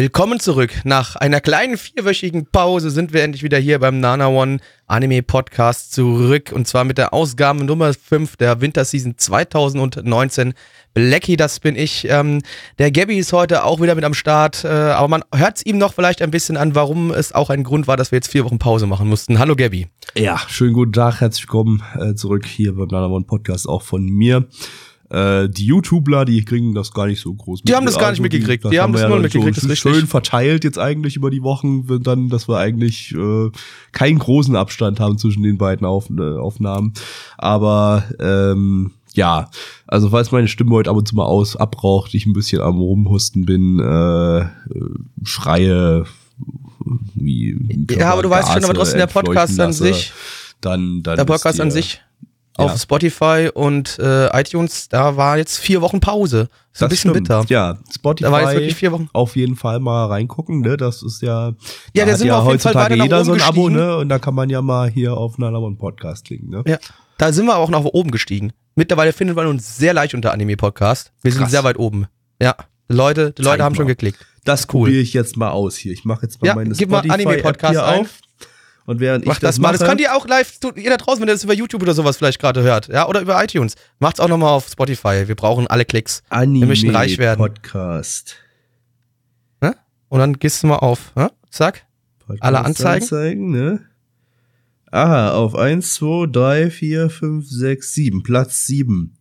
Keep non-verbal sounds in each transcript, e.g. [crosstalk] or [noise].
Willkommen zurück. Nach einer kleinen vierwöchigen Pause sind wir endlich wieder hier beim Nana One Anime Podcast zurück und zwar mit der Ausgabe Nummer 5 der Winterseason 2019. Blackie, das bin ich. Ähm, der Gabby ist heute auch wieder mit am Start, äh, aber man hört es ihm noch vielleicht ein bisschen an, warum es auch ein Grund war, dass wir jetzt vier Wochen Pause machen mussten. Hallo Gabby. Ja, schönen guten Tag, herzlich willkommen äh, zurück hier beim Nana One Podcast auch von mir. Äh, die YouTuber, die kriegen das gar nicht so groß Die haben das gar nicht mitgekriegt. Die haben das wir null ja mitgekriegt, so das ist richtig. schön verteilt jetzt eigentlich über die Wochen, wenn dann, dass wir eigentlich äh, keinen großen Abstand haben zwischen den beiden Auf, äh, Aufnahmen. Aber ähm, ja, also falls meine Stimme heute ab und zu mal aus abraucht, ich ein bisschen am Rumhusten bin, äh, schreie wie Ja, aber du weißt schon, aber trotzdem der Podcast an sich, dann, dann der Podcast an ihr- sich Ja. auf Spotify und äh, iTunes, da war jetzt vier Wochen Pause. Ist ein Das bisschen stimmt. bitter. Ja, Spotify. Da war jetzt wirklich vier Wochen. Auf jeden Fall mal reingucken, ne? Das ist ja. Ja, da hat sind wir ja auf jeden Fall heutzutage weiter nach jeder so ein Abo, ne? Und da kann man ja mal hier auf einen Podcast klicken, ne? Ja. Da sind wir auch nach oben gestiegen. Mittlerweile findet man uns sehr leicht unter Anime Podcast. Wir sind Krass. sehr weit oben. Ja. Die Leute, die Zeig Leute haben schon mal. geklickt. Das Cool. probiere ich jetzt mal aus hier. Ich mache jetzt mal Ja, meine gib mal Spotify Anime-Podcast App hier ein. Und während Macht ich das, das mal. Das könnt ihr auch live, tut ihr da draußen, wenn ihr das über YouTube oder sowas vielleicht gerade hört. Ja, oder über iTunes. Macht's auch nochmal auf Spotify. Wir brauchen alle Klicks. Anime wir möchten reich werden. Podcast. Ne? Und dann gehst du mal auf. Ne? Zack. Podcast Alle Anzeigen? Anzeigen, ne? Aha, auf 1, 2, 3, 4, 5, 6, 7. Platz 7.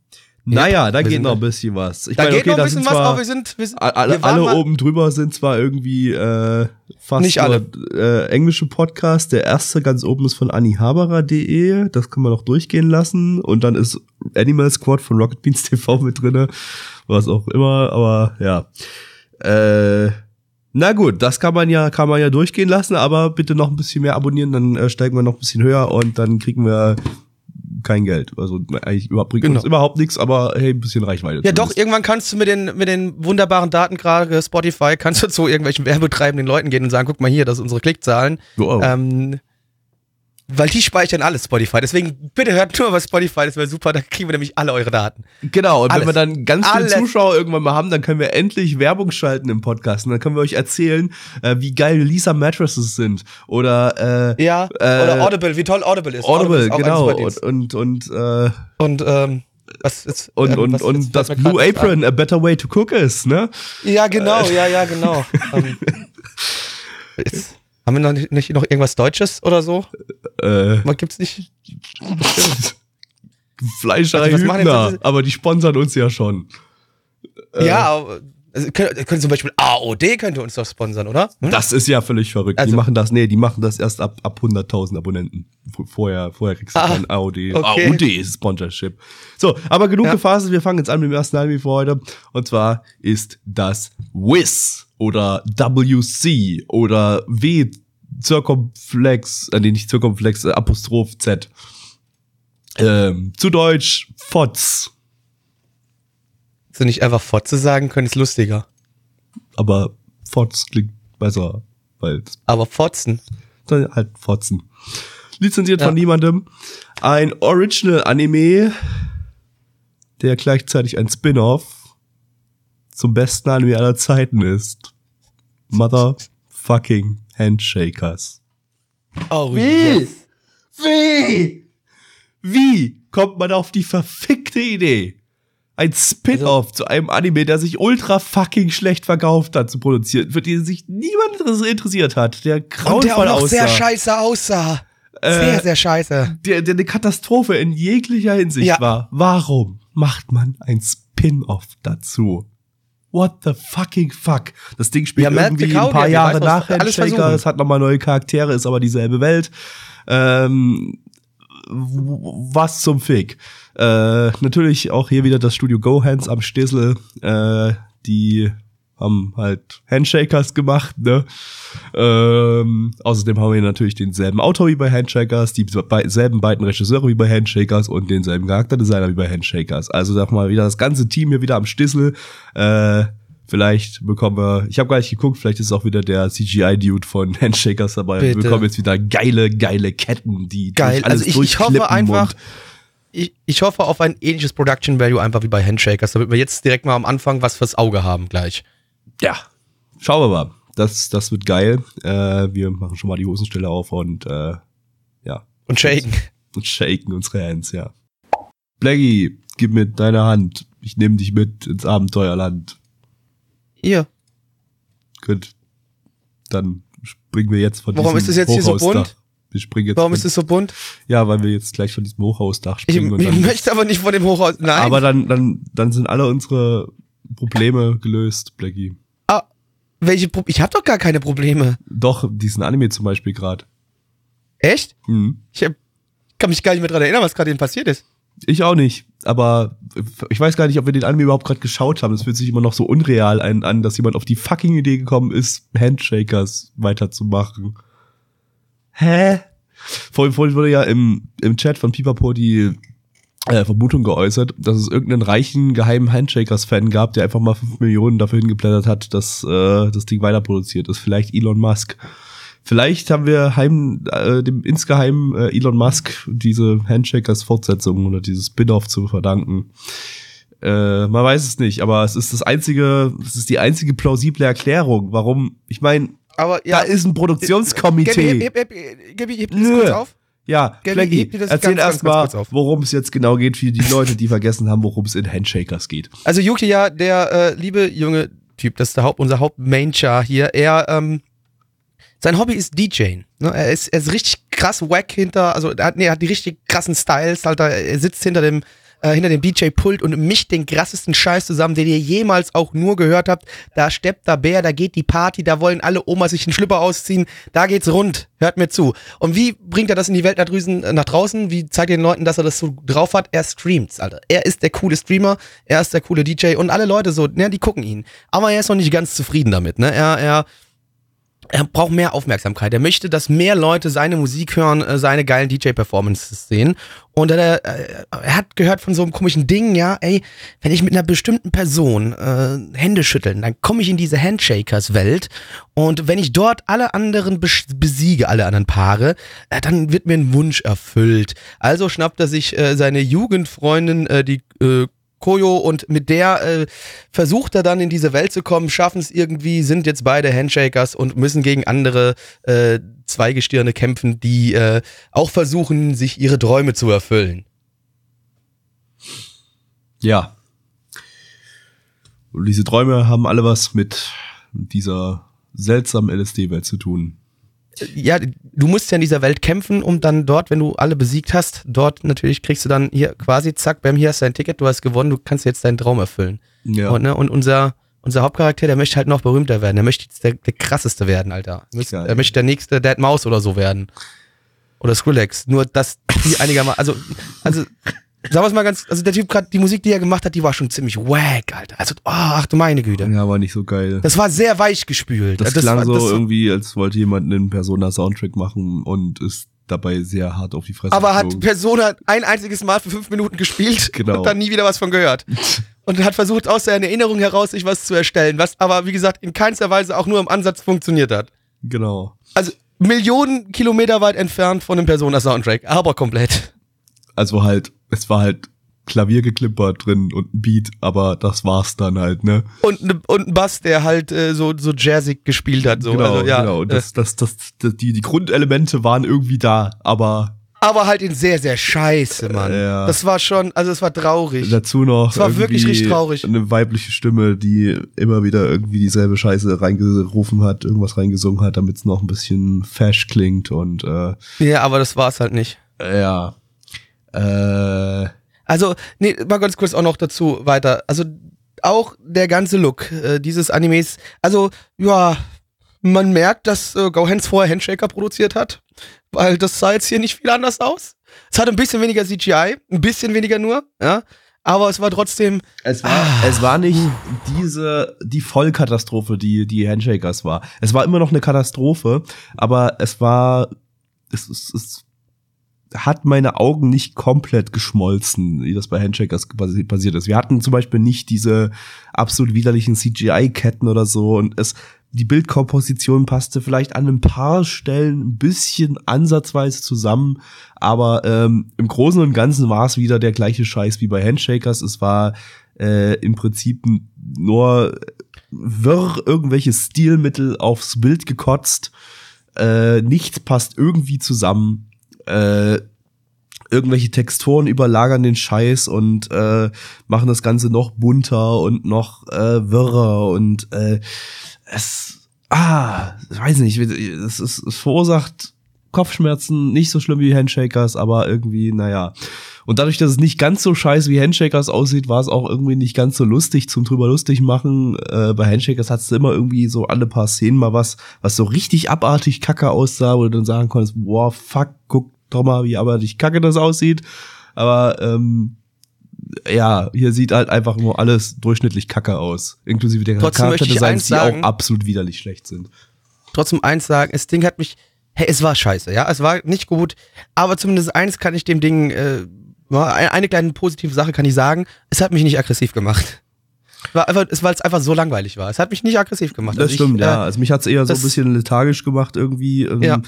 Naja, da geht noch ein bisschen was. Ich Da meine, geht okay, noch ein bisschen was, zwar- aber wir sind, wir alle, alle oben drüber sind zwar irgendwie äh, fast Nicht alle. nur, äh, englische Podcast. Der erste ganz oben ist von annihaberer.de. Das kann man noch durchgehen lassen. Und dann ist Animal Squad von Rocket Beans TV mit drinne. Was auch immer, aber ja. Äh, na gut, das kann man ja, kann man ja durchgehen lassen, aber bitte noch ein bisschen mehr abonnieren, dann äh, steigen wir noch ein bisschen höher und dann kriegen wir kein Geld. Also eigentlich überhaupt, bringt Genau. uns überhaupt nichts, aber hey, ein bisschen Reichweite. Ja, doch, zumindest. irgendwann kannst du mit den, mit den wunderbaren Daten gerade Spotify, kannst du zu irgendwelchen [laughs] werbetreibenden Leuten gehen und sagen, guck mal hier, das sind unsere Klickzahlen. Wow. Ähm, weil die speichern alles Spotify. Deswegen, bitte hört nur, was Spotify das wäre super, da kriegen wir nämlich alle eure Daten. Genau, und Alles. wenn wir dann ganz viele Alles. Zuschauer irgendwann mal haben, dann können wir endlich Werbung schalten im Podcast. Und dann können wir euch erzählen, äh, wie geil Lisa Mattresses sind. Oder äh, Ja, Äh, oder Audible, wie toll Audible ist. Audible, ist auch ein genau. Und, und, und, äh, Und, ähm, was ist, und, ähm, und, was- und das Blue Apron, a better way to cook ist, ne? Ja, genau, ja, ja, genau. [laughs] ähm, jetzt, haben wir noch nicht, nicht noch irgendwas Deutsches oder so? Äh, Was gibt's nicht? [laughs] Fleischerei Also Hübner, aber die sponsern uns ja schon. Äh. ja, aber, also, können, können zum Beispiel AOD könnte uns doch sponsern, oder? Hm? Das ist ja völlig verrückt. die Also- machen das, nee, die machen das erst ab, ab 100.000 Abonnenten. Vorher, vorher kriegst du Ah, kein AOD. okay. AOD ist Sponsorship. So, aber genug Ja. gefaselt. Wir fangen jetzt an mit dem ersten Anime für heute. Und zwar ist das WIS oder WC oder W Circumflex, äh, nee, nicht Circumflex, äh, Apostroph Z. Ähm, zu Deutsch FOTS. So nicht einfach Fotze sagen können, ist lustiger. Aber FOTS klingt besser, weil Aber Fotzen. sondern halt Fotzen. Lizenziert Ja. von niemandem. Ein Original-Anime, der gleichzeitig ein Spin-off zum besten Anime aller Zeiten ist. Motherfucking Handshakers. Oh, Wie? Wie? Wie kommt man auf die verfickte Idee? Ein Spin-off zu einem Anime, der sich ultra fucking schlecht verkauft hat, zu produzieren, für den sich niemand interessiert hat, der Und der grauenvoll auch noch aussah sehr scheiße aussah. Äh, sehr, sehr scheiße. der, der eine Katastrophe in jeglicher Hinsicht Ja. war. Warum macht man ein Spin-off dazu? What the fucking fuck? Das Ding spielt Ja, irgendwie ein paar Jahre weiß, nach Handshaker. Es hat nochmal neue Charaktere, ist aber dieselbe Welt. Ähm, was zum Fick? Äh, natürlich auch hier wieder das Studio Gohans am Stissel, äh, die haben halt Handshakers gemacht, ne? Ähm, außerdem haben wir natürlich denselben Autor wie bei Handshakers, dieselben beiden Regisseure wie bei Handshakers und denselben Charakterdesigner wie bei Handshakers. Also sag mal wieder das ganze Team hier wieder am Stissel. Äh, vielleicht bekommen wir, ich habe gar nicht geguckt, vielleicht ist auch wieder der CGI-Dude von Handshakers dabei. Bitte. Wir bekommen jetzt wieder geile, geile Ketten, die Geil. durch alles Also ich, hoffe einfach, ich, ich hoffe auf ein ähnliches Production Value einfach wie bei Handshakers, damit wir jetzt direkt mal am Anfang was fürs Auge haben gleich. Ja, schauen wir mal. Das, das wird geil. Äh, wir machen schon mal die Hosenstelle auf und äh, ja, Und shaken. und shaken unsere Hands, ja. Blackie, gib mir deine Hand. Ich nehme dich mit ins Abenteuerland. Hier. Gut. Dann springen wir jetzt von Warum diesem ist das jetzt hier so bunt? Wir springen jetzt Warum ist es so bunt? Ja, weil wir jetzt gleich von diesem Hochhausdach Ich, springen. und ich dann, möchte aber nicht von dem Hochhaus. Nein. aber dann, dann, dann sind alle unsere Probleme gelöst, Blackie. Welche Pro ich habe doch gar keine Probleme. Doch, diesen Anime zum Beispiel gerade. Echt? Hm. Ich hab, kann mich gar nicht mehr dran erinnern, was gerade eben passiert ist. Ich auch nicht. Aber ich weiß gar nicht, ob wir den Anime überhaupt gerade geschaut haben. Es fühlt sich immer noch so unreal ein, an, dass jemand auf die fucking Idee gekommen ist, Handshakers weiterzumachen. Hä? Vorhin, vorhin wurde ja im, im Chat von Pipapo die äh, Vermutung geäußert, dass es irgendeinen reichen, geheimen Handshakers-Fan gab, der einfach mal 5 Millionen dafür hingeblättert hat, dass äh, das Ding weiterproduziert ist. Vielleicht Elon Musk. Vielleicht haben wir heim, äh, dem insgeheim äh, Elon Musk diese Handshakers-Fortsetzung oder dieses Spin-off zu verdanken. Äh, man weiß es nicht, aber es ist das einzige, es ist die einzige plausible Erklärung, warum. Ich meine, Aber da ist ein Produktionskomitee. Gabi, heb, heb, heb, Gabi, heb das kurz auf. Ja, Flaggy, erzähl ganz, ganz, erst ganz mal, kurz auf. worum es jetzt genau geht für die Leute, die vergessen haben, worum es in Handshakers geht. Also Yuki, ja, der äh, liebe junge Typ, das ist der Haupt, unser Haupt-Main-Char hier. Er, ähm, sein Hobby ist DJing. Ne? Er, ist, er ist richtig krass wack hinter, also er hat, nee, er hat die richtig krassen Styles, Alter. Er sitzt hinter dem, äh, hinter dem DJ-Pult und mischt den krassesten Scheiß zusammen, den ihr jemals auch nur gehört habt. Da steppt der Bär, da geht die Party, da wollen alle Omas sich einen Schlüpper ausziehen, da geht's rund. Hört mir zu. Und wie bringt er das in die Welt da drüben äh, nach draußen? Wie zeigt er den Leuten, dass er das so drauf hat? Er streamt's, Alter. Er ist der coole Streamer, er ist der coole DJ und alle Leute so, ne, die gucken ihn. Aber er ist noch nicht ganz zufrieden damit, ne? Er, er, er braucht mehr Aufmerksamkeit. Er möchte, dass mehr Leute seine Musik hören, äh, seine geilen DJ-Performances sehen. Und er, äh, er hat gehört von so einem komischen Ding, ja, ey, wenn ich mit einer bestimmten Person äh, Hände schütteln, dann komme ich in diese Handshakers-Welt. Und wenn ich dort alle anderen bes- besiege, alle anderen Paare, äh, dann wird mir ein Wunsch erfüllt. Also schnappt er sich äh, seine Jugendfreundin, äh, die äh, Koyo und mit der äh, versucht er dann in diese Welt zu kommen, schaffen es irgendwie, sind jetzt beide Handshakers und müssen gegen andere äh, Zweigestirne kämpfen, die äh, auch versuchen, sich ihre Träume zu erfüllen. Ja. Und diese Träume haben alle was mit dieser seltsamen LSD-Welt zu tun. Ja, du musst ja in dieser Welt kämpfen, um dann dort, wenn du alle besiegt hast, dort natürlich kriegst du dann hier quasi, zack, bam, hier hast du dein Ticket, du hast gewonnen, du kannst jetzt deinen Traum erfüllen. Ja. Und, ne, und unser, unser Hauptcharakter, der möchte halt noch berühmter werden. Der möchte jetzt der, der krasseste werden, Alter. Er möchte, Geil. er möchte der nächste Dead Mouse oder so werden. Oder Skrillex. Nur, dass die einigermaßen, also, also, sagen wir mal ganz, also der Typ gerade, die Musik, die er gemacht hat, die war schon ziemlich wack, Alter. Also, oh, ach du meine Güte. ja, war nicht so geil. Das war sehr weich gespült. Das, das klang war, so das, irgendwie, als wollte jemand einen Persona-Soundtrack machen und ist dabei sehr hart auf die Fresse aber hat geflogen. Persona ein einziges Mal für fünf Minuten gespielt [laughs] Genau. und dann nie wieder was von gehört. [laughs] Und hat versucht, aus seiner Erinnerung heraus sich was zu erstellen, was aber, wie gesagt, in keinster Weise auch nur im Ansatz funktioniert hat. Genau. Also Millionen Kilometer weit entfernt von dem Persona-Soundtrack, aber komplett. Also halt, es war halt Klaviergeklimper drin und ein Beat, aber das war's dann halt, ne? Und, ne, und ein Bass, der halt äh, so, so jazzig gespielt hat. So. genau, also, ja, genau. Und äh, das, das, das, das, die, die Grundelemente waren irgendwie da, aber aber halt in sehr, sehr scheiße, Mann. Ja. Das war schon, also es war traurig. dazu noch Es war wirklich richtig traurig. eine weibliche Stimme, die immer wieder irgendwie dieselbe Scheiße reingerufen hat, irgendwas reingesungen hat, damit es noch ein bisschen fesch klingt und äh, Ja, aber das war's halt nicht. ja. Äh, Also, nee, mal ganz kurz auch noch dazu weiter. Also, auch der ganze Look äh, dieses Animes, also, ja, man merkt, dass äh, Gohans vorher Handshaker produziert hat, weil das sah jetzt hier nicht viel anders aus. Es hat ein bisschen weniger CGI, ein bisschen weniger nur, ja. aber es war trotzdem. Es war, ah. es war nicht diese, die Vollkatastrophe, die, die Handshakers war. Es war immer noch eine Katastrophe, aber es war, es, es, es hat meine Augen nicht komplett geschmolzen, wie das bei Handshakers passiert ist. Wir hatten zum Beispiel nicht diese absolut widerlichen CGI-Ketten oder so und es, die Bildkomposition passte vielleicht an ein paar Stellen ein bisschen ansatzweise zusammen, aber ähm, im Großen und Ganzen war es wieder der gleiche Scheiß wie bei Handshakers. Es war äh, im Prinzip nur wirr irgendwelche Stilmittel aufs Bild gekotzt. Äh, nichts passt irgendwie zusammen. Äh, irgendwelche Texturen überlagern den Scheiß und äh, machen das Ganze noch bunter und noch äh, wirrer und äh, es, ah, weiß nicht, es, ist, es verursacht Kopfschmerzen, nicht so schlimm wie Handshakers, aber irgendwie, naja. Und dadurch, dass es nicht ganz so scheiße wie Handshakers aussieht, war es auch irgendwie nicht ganz so lustig zum drüber lustig machen. Äh, bei Handshakers hattest du immer irgendwie so alle paar Szenen mal was, was so richtig abartig kacke aussah, wo du dann sagen konntest, boah, fuck, guck mal, wie abartig kacke das aussieht. Aber ähm, ja, hier sieht halt einfach nur alles durchschnittlich kacke aus. Inklusive der Charakterdesigns, die auch absolut widerlich schlecht sind. Trotzdem eins sagen, das Ding hat mich, hey, es war scheiße, ja, es war nicht gut, aber zumindest eins kann ich dem Ding, äh, eine kleine positive Sache kann ich sagen, es hat mich nicht aggressiv gemacht. War einfach, es, weil es einfach so langweilig war. Es hat mich nicht aggressiv gemacht. Das also stimmt, ich, ja. Äh, also mich hat es eher so ein bisschen lethargisch gemacht irgendwie. Ähm, ja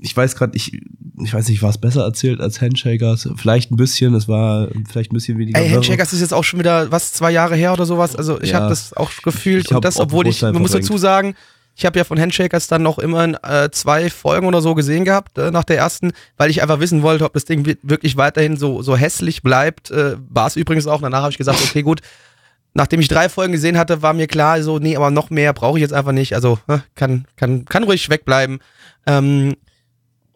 ich weiß gerade, ich, ich weiß nicht, war es besser erzählt als Handshakers? Vielleicht ein bisschen, es war vielleicht ein bisschen weniger. Ey, Handshakers ist jetzt auch schon wieder, was, zwei Jahre her oder sowas? Also ich ja, habe das auch gefühlt und das, obwohl ich, man muss dazu sagen, ich habe ja von Handshakers dann noch immer äh, zwei Folgen oder so gesehen gehabt äh, nach der ersten, weil ich einfach wissen wollte, ob das Ding wirklich weiterhin so, so hässlich bleibt. Äh, war es übrigens auch. Danach habe ich gesagt, okay, gut. Nachdem ich drei Folgen gesehen hatte, war mir klar, so, nee, aber noch mehr brauche ich jetzt einfach nicht. Also kann, kann, kann ruhig wegbleiben. Ähm,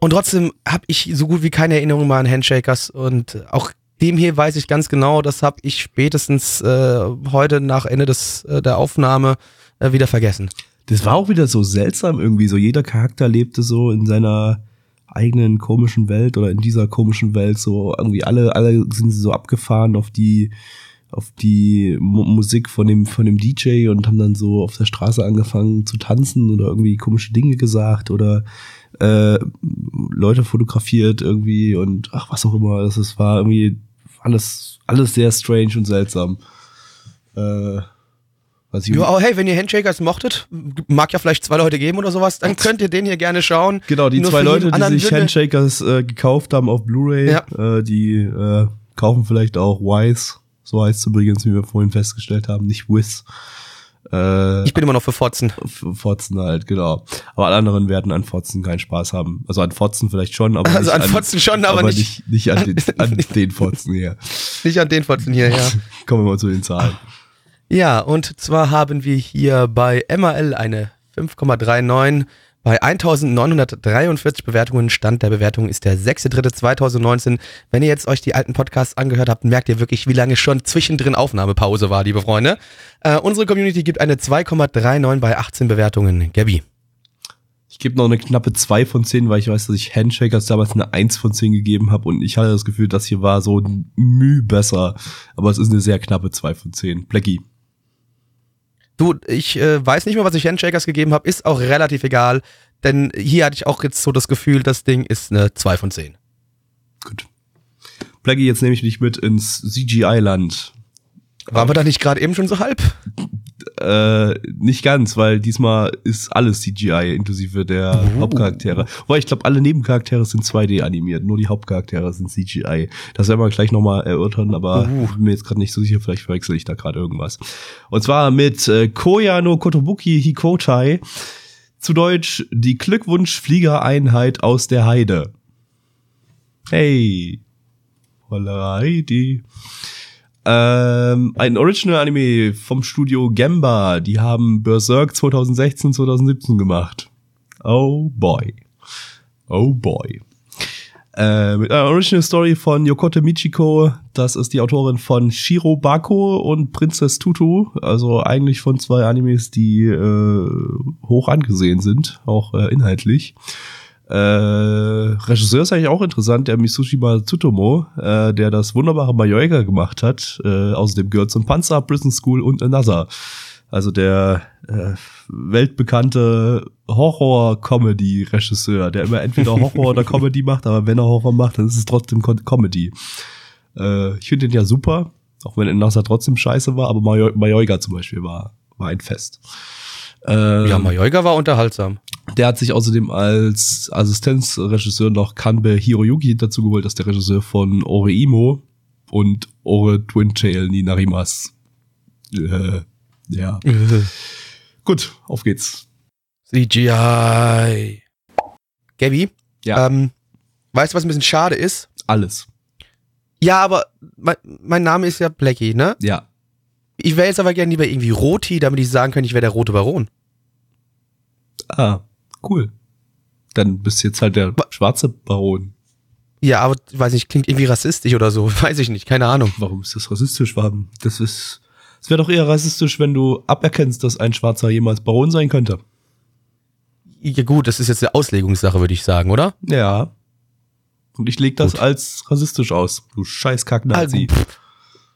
und trotzdem habe ich so gut wie keine Erinnerung mehr an Handshakers und auch dem hier weiß ich ganz genau, das habe ich spätestens äh, heute nach Ende des, äh, der Aufnahme äh, wieder vergessen. Das war auch wieder so seltsam irgendwie. So jeder Charakter lebte so in seiner eigenen komischen Welt oder in dieser komischen Welt. So irgendwie alle, alle sind so abgefahren auf die, auf die Mu Musik von dem, von dem DJ und haben dann so auf der Straße angefangen zu tanzen oder irgendwie komische Dinge gesagt oder äh, Leute fotografiert irgendwie und ach, was auch immer. Das war irgendwie alles, alles sehr strange und seltsam. Äh, was ich ja, hey, wenn ihr Handshakers mochtet, mag ja vielleicht zwei Leute geben oder sowas, dann könnt ihr den hier gerne schauen. Genau, die Nur zwei Leute, die sich Handshakers äh, gekauft haben auf Blu-ray, ja. äh, die äh, kaufen vielleicht auch Wise. So heißt es übrigens, wie wir vorhin festgestellt haben, nicht Wiz. Äh, ich bin immer noch für Fotzen. Für Fotzen halt, genau. Aber alle anderen werden an Fotzen keinen Spaß haben. Also an Fotzen vielleicht schon, aber [laughs] also an, an Fotzen schon, aber, aber nicht, nicht, an, den, [laughs] an den Fotzen hier. Nicht an den Fotzen hier, ja. [laughs] Kommen wir mal zu den Zahlen. Ja, und zwar haben wir hier bei MAL eine 5,39 bei 1943 Bewertungen, Stand der Bewertung ist der 6.3.2019. Wenn ihr jetzt euch die alten Podcasts angehört habt, merkt ihr wirklich, wie lange schon zwischendrin Aufnahmepause war, liebe Freunde. Äh, unsere Community gibt eine 2,39 bei 18 Bewertungen. Gabby. Ich gebe noch eine knappe 2 von 10, weil ich weiß, dass ich Handshakers damals eine 1 von 10 gegeben habe und ich hatte das Gefühl, das hier war so müh besser. Aber es ist eine sehr knappe 2 von 10. Blackie. Du, ich äh, weiß nicht mehr, was ich Handshakers gegeben habe, ist auch relativ egal, denn hier hatte ich auch jetzt so das Gefühl, das Ding ist eine 2 von 10. Gut. Blackie, jetzt nehme ich dich mit ins CGI-Land. Waren wir da nicht gerade eben schon so halb? Äh, nicht ganz, weil diesmal ist alles CGI, inklusive der uh. Hauptcharaktere. Wobei ich glaube, alle Nebencharaktere sind 2D animiert, nur die Hauptcharaktere sind CGI. Das werden wir gleich nochmal erörtern, aber uh. bin mir jetzt gerade nicht so sicher, vielleicht verwechsel ich da gerade irgendwas. Und zwar mit äh, Koya no Kotobuki Hikotai, zu Deutsch die Glückwunsch-Fliegereinheit aus der Heide. Hey, Heidi. Ähm, ein Original-Anime vom Studio Gemba. Die haben Berserk 2016, 2017 gemacht. Oh boy. Oh boy. Äh, mit einer Original Story von Yokote Michiko. Das ist die Autorin von Shiro Bako und Princess Tutu. Also eigentlich von zwei Animes, die äh, hoch angesehen sind, auch äh, inhaltlich. Äh, Regisseur ist eigentlich auch interessant, der Mitsushima Tsutomo, äh, der das wunderbare Mayoiga gemacht hat. Äh, außerdem gehört zum Panzer, Prison School und Another. Also der äh, weltbekannte Horror-Comedy-Regisseur, der immer entweder [laughs] Horror oder Comedy macht, aber wenn er Horror macht, dann ist es trotzdem Comedy. Äh, ich finde den ja super, auch wenn Another trotzdem scheiße war, aber Mayoiga zum Beispiel war, war ein Fest. Äh, ja, Mayoiga war unterhaltsam. Der hat sich außerdem als Assistenzregisseur noch Kanbe Hiroyuki dazu geholt, das ist der Regisseur von Ore Imo und Ore Twin Tail Ninarimas. Äh, ja. [laughs] Gut, auf geht's. CGI. Gabby? Ja. Ähm, weißt du, was ein bisschen schade ist? Alles. Ja, aber mein, mein Name ist ja Blackie, ne? Ja. Ich wäre jetzt aber gerne lieber irgendwie Roti, damit ich sagen kann, ich wäre der rote Baron. Ah, cool. Dann bist du jetzt halt der schwarze Baron. Ja, aber ich weiß nicht, klingt irgendwie rassistisch oder so. [laughs] Weiß ich nicht, keine Ahnung. Warum ist das rassistisch, Waben? Das ist. Es wäre doch eher rassistisch, wenn du aberkennst, dass ein Schwarzer jemals Baron sein könnte. Ja, gut, das ist jetzt eine Auslegungssache, würde ich sagen, oder? Ja. Und ich leg das gut. als rassistisch aus, du scheiß Kacknazi. Also,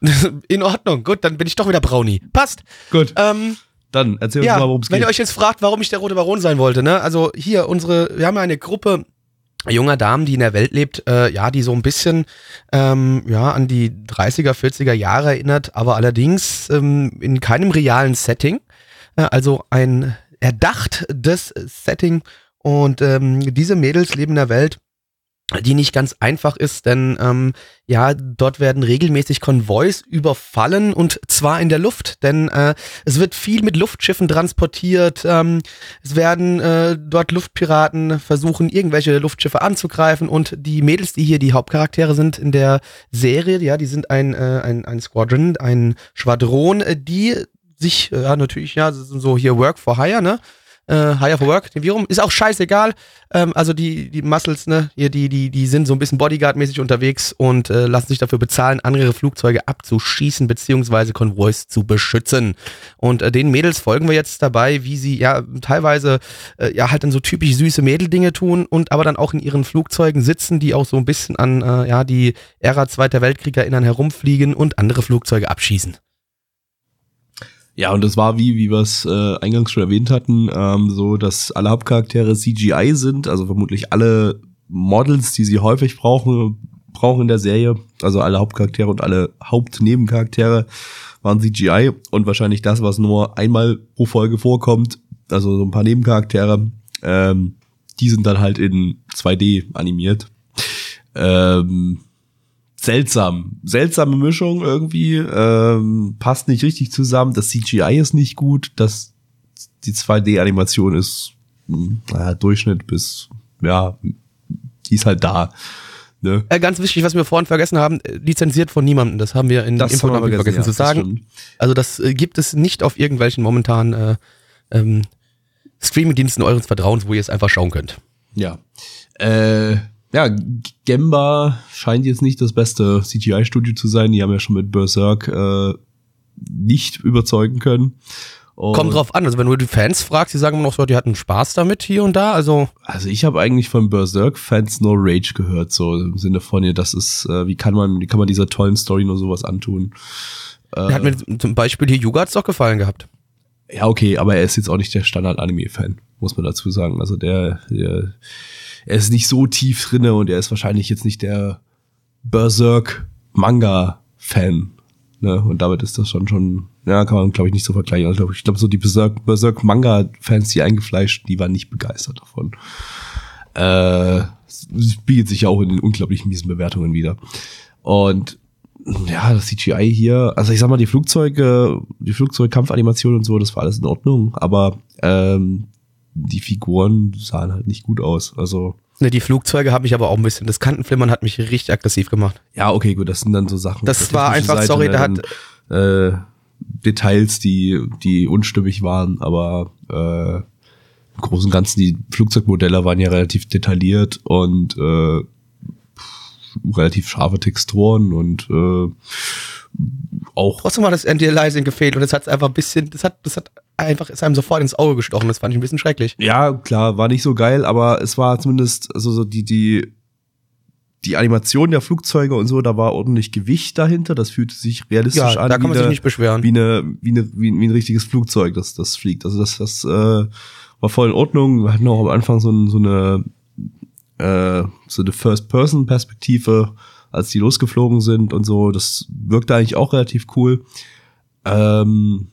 [laughs] in Ordnung, gut, dann bin ich doch wieder Brownie. Passt. Gut. Ähm, dann erzähl ja, uns mal, worum es geht. Wenn ihr euch jetzt fragt, warum ich der rote Baron sein wollte, ne? Also hier unsere, wir haben ja eine Gruppe junger Damen, die in der Welt lebt, äh, ja, die so ein bisschen ähm, ja an die 30er, 40er Jahre erinnert, aber allerdings ähm, in keinem realen Setting. Äh, also ein erdachtes Setting und ähm, diese Mädels leben in der Welt, die nicht ganz einfach ist, denn ähm, ja, dort werden regelmäßig Konvois überfallen und zwar in der Luft, denn äh, es wird viel mit Luftschiffen transportiert, ähm, es werden äh, dort Luftpiraten versuchen, irgendwelche Luftschiffe anzugreifen und die Mädels, die hier die Hauptcharaktere sind in der Serie, ja, die sind ein, äh, ein, ein Squadron, ein Schwadron, äh, die sich, äh, ja, natürlich, ja, so hier Work for Hire, ne? Äh, Higher for Work, den Virum, ist auch scheißegal. Ähm, also die, die Muscles, ne, hier, die, die, die sind so ein bisschen Bodyguard-mäßig unterwegs und äh, lassen sich dafür bezahlen, andere Flugzeuge abzuschießen, beziehungsweise Konvois zu beschützen. Und äh, den Mädels folgen wir jetzt dabei, wie sie ja teilweise äh, ja halt dann so typisch süße Mädeldinge tun und aber dann auch in ihren Flugzeugen sitzen, die auch so ein bisschen an äh, ja die Ära Zweiter Weltkrieg erinnern, herumfliegen und andere Flugzeuge abschießen. Ja, und das war wie, wie wir es äh, eingangs schon erwähnt hatten, ähm, so, dass alle Hauptcharaktere CGI sind, also vermutlich alle Models, die sie häufig brauchen, brauchen in der Serie, also alle Hauptcharaktere und alle Hauptnebencharaktere waren CGI und wahrscheinlich das, was nur einmal pro Folge vorkommt, also so ein paar Nebencharaktere, ähm, die sind dann halt in 2D animiert. Ähm, seltsam. Seltsame Mischung irgendwie. Ähm, passt nicht richtig zusammen. Das CGI ist nicht gut. Das, die 2D-Animation ist naja, Durchschnitt bis, ja, die ist halt da. Ne? Äh, ganz wichtig, was wir vorhin vergessen haben, äh, lizenziert von niemandem. Das haben wir in das Info vergessen, vergessen ja, zu sagen. Das also das äh, gibt es nicht auf irgendwelchen momentan äh, ähm, Streaming-Diensten eures Vertrauens, wo ihr es einfach schauen könnt. Ja. Äh, ja, Gemba scheint jetzt nicht das beste CGI-Studio zu sein. Die haben ja schon mit Berserk äh, nicht überzeugen können. Und Kommt drauf an, also wenn du die Fans fragst, die sagen immer noch so, die hatten Spaß damit hier und da, also Also ich habe eigentlich von Berserk-Fans nur Rage gehört, so im Sinne von ihr, das ist, äh, wie kann man, wie kann man dieser tollen Story nur sowas antun? der hat mir zum Beispiel hier Yugat's doch gefallen gehabt. Ja, okay, aber er ist jetzt auch nicht der Standard-Anime-Fan, muss man dazu sagen. Also der, der er ist nicht so tief drinne und er ist wahrscheinlich jetzt nicht der Berserk-Manga-Fan. Ne? Und damit ist das schon schon, ja, kann man, glaube ich, nicht so vergleichen. Also, ich glaube, so die Berserk, Berserk-Manga-Fans, die eingefleischt, die waren nicht begeistert davon. Äh, spiegelt sich ja auch in den unglaublich miesen Bewertungen wieder. Und ja, das CGI hier, also ich sag mal, die Flugzeuge, die Flugzeugkampfanimation und so, das war alles in Ordnung, aber ähm, die Figuren sahen halt nicht gut aus. Also. Ne, die Flugzeuge haben mich aber auch ein bisschen, das Kantenflimmern hat mich richtig aggressiv gemacht. Ja, okay, gut, das sind dann so Sachen. Das war einfach, Seite, sorry, ne, da hat, äh, Details, die, die unstimmig waren, aber äh, im Großen und Ganzen, die Flugzeugmodelle waren ja relativ detailliert und äh, relativ scharfe Texturen und äh, auch. Trotzdem hat das Anti-Aliasing gefehlt und das hat einfach ein bisschen, das hat, das hat einfach, ist einem sofort ins Auge gestochen. Das fand ich ein bisschen schrecklich. Ja, klar, war nicht so geil, aber es war zumindest, also so die, die, die Animation der Flugzeuge und so, da war ordentlich Gewicht dahinter. Das fühlte sich realistisch Ja, an. da kann man sich eine- nicht beschweren. Wie, eine, wie, eine, wie, ein- wie ein richtiges Flugzeug, das, das fliegt. Also das, das äh, war voll in Ordnung. Wir hatten auch am Anfang so, ein, so eine äh, so eine First-Person-Perspektive, als die losgeflogen sind und so. Das wirkte eigentlich auch relativ cool. Ähm,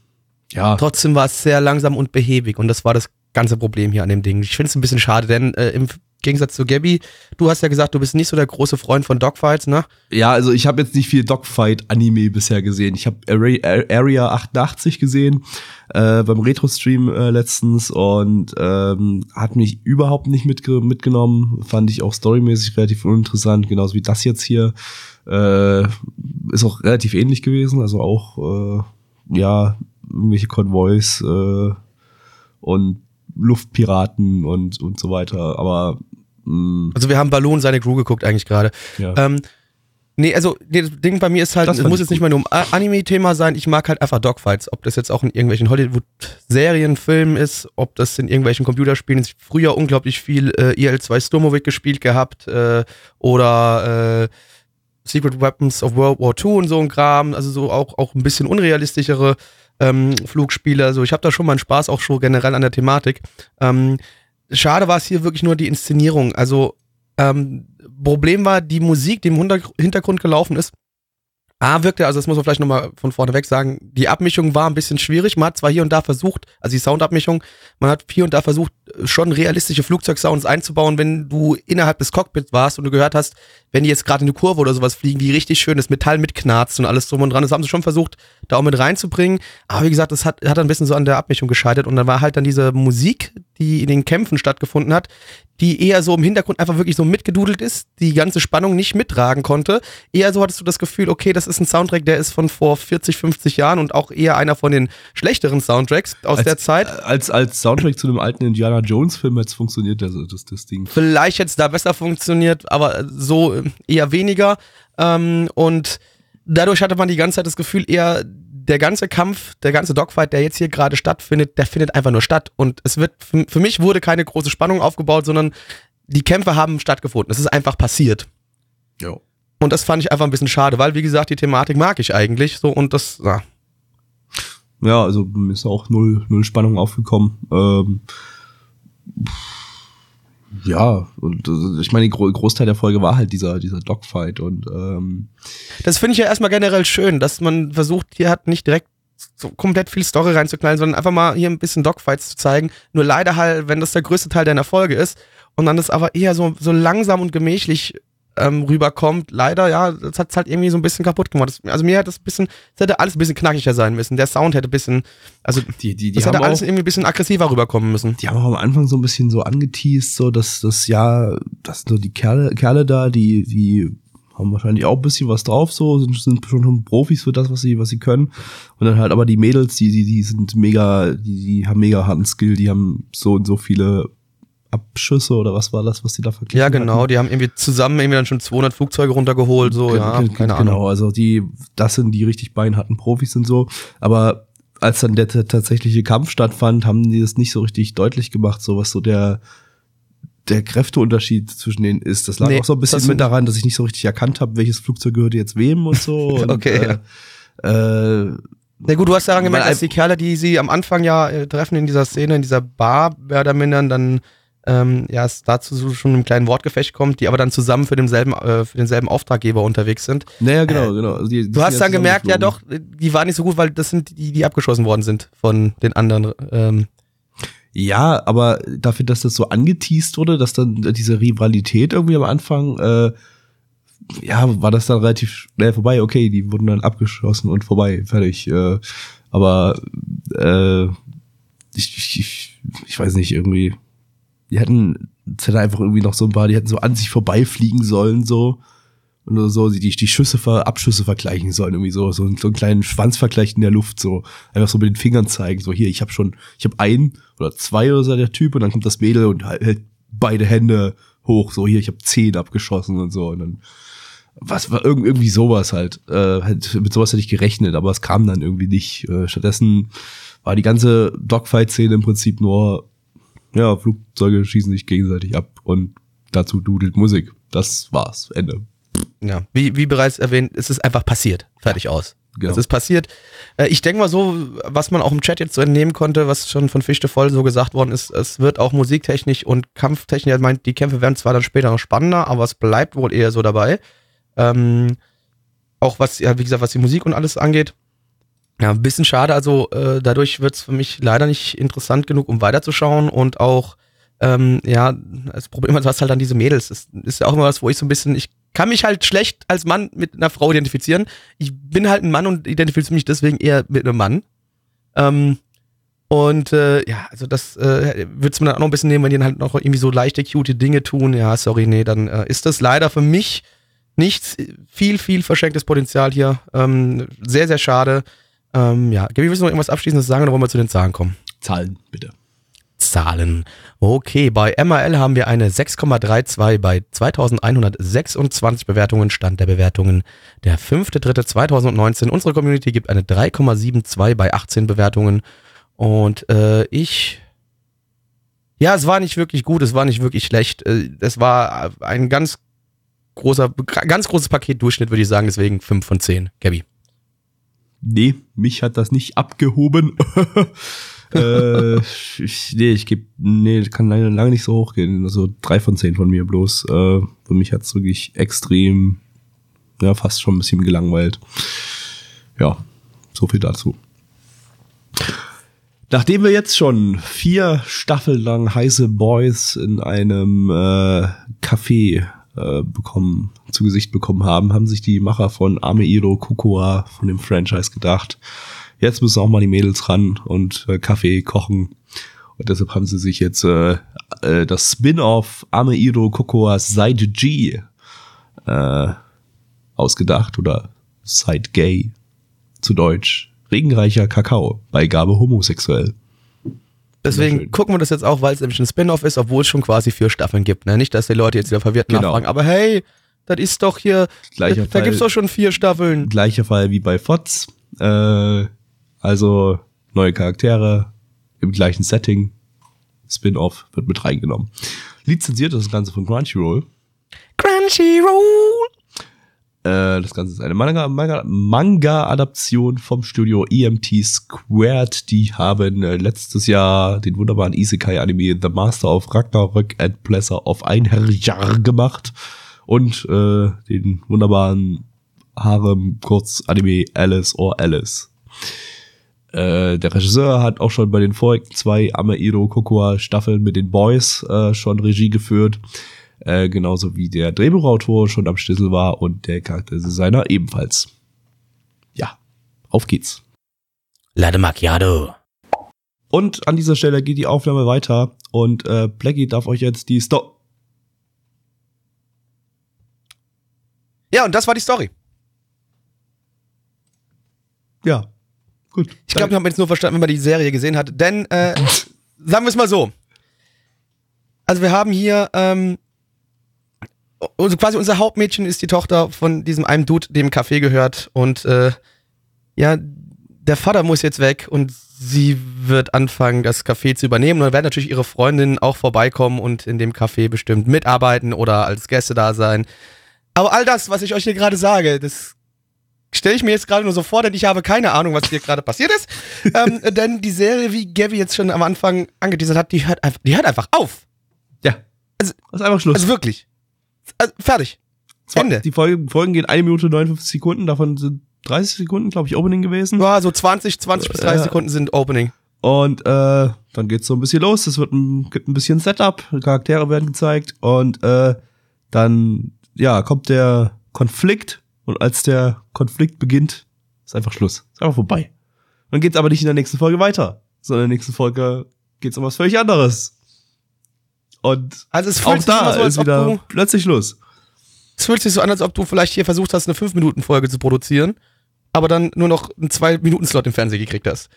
ja, Trotzdem war es sehr langsam und behäbig und das war das ganze Problem hier an dem Ding. Ich finde es ein bisschen schade, denn äh, im Gegensatz zu Gabby, du hast ja gesagt, du bist nicht so der große Freund von Dogfights, ne? Ja, also ich habe jetzt nicht viel Dogfight-Anime bisher gesehen. Ich habe Area 88 gesehen äh, beim Retro-Stream äh, letztens und ähm, hat mich überhaupt nicht mitge mitgenommen. Fand ich auch storymäßig relativ uninteressant, genauso wie das jetzt hier. Äh, ist auch relativ ähnlich gewesen, also auch äh, ja irgendwelche Konvois äh, und Luftpiraten und und so weiter. Aber mh, Also wir haben Balloon seine Crew geguckt eigentlich gerade. ja. Ähm, nee, also nee, das Ding bei mir ist halt, Das es muss jetzt nicht mal nur um Anime-Thema sein, ich mag halt einfach Dogfights. Ob das jetzt auch in irgendwelchen Hollywood-Serien, Filmen ist, ob das in irgendwelchen Computerspielen ist. Früher unglaublich viel äh, EL2 Sturmovik gespielt gehabt äh, oder äh, Secret Weapons of World War II und so ein Kram, also so auch, auch ein bisschen unrealistischere ähm, Flugspiele. Also ich habe da schon mal einen Spaß auch schon generell an der Thematik. Ähm, schade war es hier wirklich nur die Inszenierung. Also ähm, Problem war die Musik, die im Hinter- Hintergrund gelaufen ist. A wirkte, also das muss man vielleicht nochmal von vorne weg sagen, die Abmischung war ein bisschen schwierig. Man hat zwar hier und da versucht, also die Soundabmischung, man hat hier und da versucht, schon realistische Flugzeugsounds einzubauen, wenn du innerhalb des Cockpits warst und du gehört hast, wenn die jetzt gerade in eine Kurve oder sowas fliegen, wie richtig schön das Metall mitknarzt und alles drum und dran. Das haben sie schon versucht, da auch mit reinzubringen. Aber wie gesagt, das hat, hat ein bisschen so an der Abmischung gescheitert und dann war halt dann diese Musik, die in den Kämpfen stattgefunden hat, die eher so im Hintergrund einfach wirklich so mitgedudelt ist, die ganze Spannung nicht mittragen konnte. Eher so hattest du das Gefühl, okay, das ist ein Soundtrack, der ist von vor 40, 50 Jahren und auch eher einer von den schlechteren Soundtracks aus als, der Zeit. Als, als Soundtrack zu einem alten Indiana Jones Film jetzt funktioniert das, das, das Ding. Vielleicht hätte es da besser funktioniert, aber so äh, eher weniger. Ähm, und dadurch hatte man die ganze Zeit das Gefühl, eher der ganze Kampf, der ganze Dogfight, der jetzt hier gerade stattfindet, der findet einfach nur statt. Und es wird, für, für mich wurde keine große Spannung aufgebaut, sondern die Kämpfe haben stattgefunden. Es ist einfach passiert. Ja. Und das fand ich einfach ein bisschen schade, weil, wie gesagt, die Thematik mag ich eigentlich so und das, ja. Ja, also ist auch null, null Spannung aufgekommen. Ähm, ja, und äh, ich meine, die Gro Großteil der Folge war halt dieser, dieser Dogfight und ähm, Das finde ich ja erstmal generell schön, dass man versucht, hier hat nicht direkt so komplett viel Story reinzuknallen, sondern einfach mal hier ein bisschen Dogfights zu zeigen. Nur leider halt, wenn das der größte Teil deiner Folge ist und dann das aber eher so, so langsam und gemächlich ähm, rüberkommt, leider, ja, das hat es halt irgendwie so ein bisschen kaputt gemacht. Das, also mir hat das ein bisschen, das hätte alles ein bisschen knackiger sein müssen. Der Sound hätte ein bisschen, also die, die, die das haben hätte alles auch, irgendwie ein bisschen aggressiver rüberkommen müssen. die haben auch am Anfang so ein bisschen so angeteased, so dass das ja, das sind so die Kerle, Kerle da, die, die haben wahrscheinlich auch ein bisschen was drauf, so, sind, sind schon, schon Profis für das, was sie, was sie können. Und dann halt aber die Mädels, die, die, die sind mega, die, die haben mega harten Skill, die haben so und so viele Abschüsse oder was war das, was die da verglichen Ja, hatten? genau, die haben irgendwie zusammen irgendwie dann schon 200 Flugzeuge runtergeholt, so, Ge- ja, keine genau, Ahnung. also die, das sind die richtig beinharten Profis und so. Aber als dann der tatsächliche Kampf stattfand, haben die das nicht so richtig deutlich gemacht, so was so der, der Kräfteunterschied zwischen denen ist. Das lag Nee, auch so ein bisschen mit daran, dass ich nicht so richtig erkannt habe, welches Flugzeug gehört jetzt wem und so. [laughs] Und, Okay, äh, äh, Na gut, du hast daran gemerkt, dass die Kerle, die sie am Anfang ja äh, treffen in dieser Szene, in dieser Bar, mehr oder minder, dann ähm, ja, es dazu so schon einem kleinen Wortgefecht kommt, die aber dann zusammen für denselben, äh, für denselben Auftraggeber unterwegs sind. naja, genau, genau. Also die, die Äh, Du hast dann gemerkt, ja doch, die waren nicht so gut, weil das sind die, die abgeschossen worden sind von den anderen. Ähm, Ja, aber dafür, dass das so angeteased wurde, dass dann diese Rivalität irgendwie am Anfang, äh, ja, war das dann relativ schnell vorbei. Okay, die wurden dann abgeschossen und vorbei, fertig. Äh, aber äh, ich, ich, ich weiß nicht, irgendwie, die hätten, es hätte einfach irgendwie noch so ein paar, die hätten so an sich vorbeifliegen sollen, so. Und so, die, die Schüsse, Abschüsse vergleichen sollen, irgendwie so, so, einen- so einen kleinen Schwanzvergleich in der Luft, so. Einfach so mit den Fingern zeigen, so, hier, ich habe schon, ich habe einen oder zwei oder so der Typ und dann kommt das Mädel und halt- hält beide Hände hoch, so, hier, ich habe zehn abgeschossen und so. Und dann, was war irgend, irgendwie sowas halt. Äh, halt. Mit sowas hätte ich gerechnet, aber es kam dann irgendwie nicht. Äh, stattdessen war die ganze Dogfight-Szene im Prinzip nur, ja, Flugzeuge schießen sich gegenseitig ab und dazu dudelt Musik. Das war's. Ende. Ja, wie, wie bereits erwähnt, es ist einfach passiert. Fertig aus. Genau. Es ist passiert. Äh, ich denke mal so, was man auch im Chat jetzt so entnehmen konnte, was schon von Fichte voll so gesagt worden ist, es wird auch musiktechnisch und kampftechnisch, er meint, die Kämpfe werden zwar dann später noch spannender, aber es bleibt wohl eher so dabei. Ähm, auch was, ja, wie gesagt, was die Musik und alles angeht. Ja, ein bisschen schade, also äh, dadurch wird es für mich leider nicht interessant genug, um weiterzuschauen und auch, ähm, ja, das Problem du hast halt dann diese Mädels. Das ist ja auch immer was, wo ich so ein bisschen, ich kann mich halt schlecht als Mann mit einer Frau identifizieren. Ich bin halt ein Mann und identifiziere mich deswegen eher mit einem Mann. Ähm, und äh, ja, also das äh, würde mir dann auch noch ein bisschen nehmen, wenn die dann halt noch irgendwie so leichte, cute Dinge tun. Ja, sorry, nee, dann äh, ist das leider für mich nichts. Viel, viel verschenktes Potenzial hier. Ähm, sehr, sehr schade. Ähm, ja, Gabi, willst du noch irgendwas Abschließendes sagen oder wollen wir zu den Zahlen kommen? Zahlen, bitte. Zahlen. Okay, bei MRL haben wir eine 6,32 bei 2126 Bewertungen. Stand der Bewertungen der 5.3.2019. Unsere Community gibt eine 3,72 bei 18 Bewertungen. Und äh, ich. Ja, es war nicht wirklich gut, es war nicht wirklich schlecht. Äh, Es war ein ganz großer, ganz großes Paket Durchschnitt, würde ich sagen, deswegen 5 von 10. Gabby. Nee, mich hat das nicht abgehoben. [laughs] äh, ich, nee, ich gebe, nee, kann leider lange nicht so hochgehen. Also drei von zehn von mir bloß. Äh, für mich hat's wirklich extrem, ja, fast schon ein bisschen gelangweilt. Ja, so viel dazu. Nachdem wir jetzt schon vier Staffeln lang heiße Boys in einem äh, Café äh, bekommen, zu Gesicht bekommen haben, haben sich die Macher von Ameiro Kokoa von dem Franchise gedacht, jetzt müssen auch mal die Mädels ran und äh, Kaffee kochen. Und deshalb haben sie sich jetzt äh, äh, das Spin-off Ameiro Kokoa Side G äh, ausgedacht oder Side Gay zu Deutsch. Regenreicher Kakao, Beigabe homosexuell. Deswegen gucken wir das jetzt auch, weil es nämlich ein Spin-off ist, obwohl es schon quasi vier Staffeln gibt. Ne? Nicht, dass die Leute jetzt wieder verwirrt Genau. nachfragen, aber hey, das ist doch hier, Gleicher da, da gibt's Fall. doch schon vier Staffeln. Gleicher Fall wie bei FOTS. Äh, also neue Charaktere im gleichen Setting. Spin-off wird mit reingenommen. Lizenziert ist das Ganze von Crunchyroll. Crunchyroll. Äh, das Ganze ist eine Manga- Manga- Manga-Adaption vom Studio EMT Squared. Die haben äh, letztes Jahr den wunderbaren Isekai-Anime The Master of Ragnarök and Pleasure of Einherjar gemacht. Und äh, den wunderbaren Harem-Kurz-Anime Alice or Alice. Äh, der Regisseur hat auch schon bei den vorigen zwei Ameiro Kokoa Staffeln mit den Boys äh, schon Regie geführt. Äh, genauso wie der Drehbuchautor schon am Schlüssel war und der Charakterdesigner ebenfalls. Ja, auf geht's. Lade Macchiato. Und an dieser Stelle geht die Aufnahme weiter und äh, Blackie darf euch jetzt die Sto Ja, und das war die Story. Ja, gut. Ich glaube, wir haben jetzt nur verstanden, wenn man die Serie gesehen hat. Denn, äh, [laughs] sagen wir es mal so. Also wir haben hier, ähm, also quasi unser Hauptmädchen ist die Tochter von diesem einem Dude, dem Café gehört. Und äh, ja, der Vater muss jetzt weg und sie wird anfangen, das Café zu übernehmen. Und dann werden natürlich ihre Freundinnen auch vorbeikommen und in dem Café bestimmt mitarbeiten oder als Gäste da sein. Aber all das, was ich euch hier gerade sage, das stelle ich mir jetzt gerade nur so vor, denn ich habe keine Ahnung, was hier gerade passiert ist. [laughs] ähm, denn die Serie, wie Gavi jetzt schon am Anfang angeteasert hat, die hört einfach, die hört einfach auf. Ja. Also- das ist einfach Schluss. Also wirklich. Also, fertig. Zwei- Ende. Die Folgen, Folgen gehen 1 Minute 59 Sekunden, davon sind 30 Sekunden, glaube ich, Opening gewesen. Ja, so 20, 20 bis 30 Ja. Sekunden sind Opening. Und äh, dann geht's so ein bisschen los. Es wird ein, gibt ein bisschen Setup, Charaktere werden gezeigt und äh, dann ja kommt der Konflikt und als der Konflikt beginnt, ist einfach Schluss, ist einfach vorbei. Dann geht's aber nicht in der nächsten Folge weiter, sondern in der nächsten Folge geht's um was völlig anderes. Und Also es fühlt auch da so, ist wieder du, plötzlich Schluss. es fühlt sich so an, als ob du vielleicht hier versucht hast, eine 5-Minuten-Folge zu produzieren, aber dann nur noch einen 2-Minuten-Slot im Fernsehen gekriegt hast.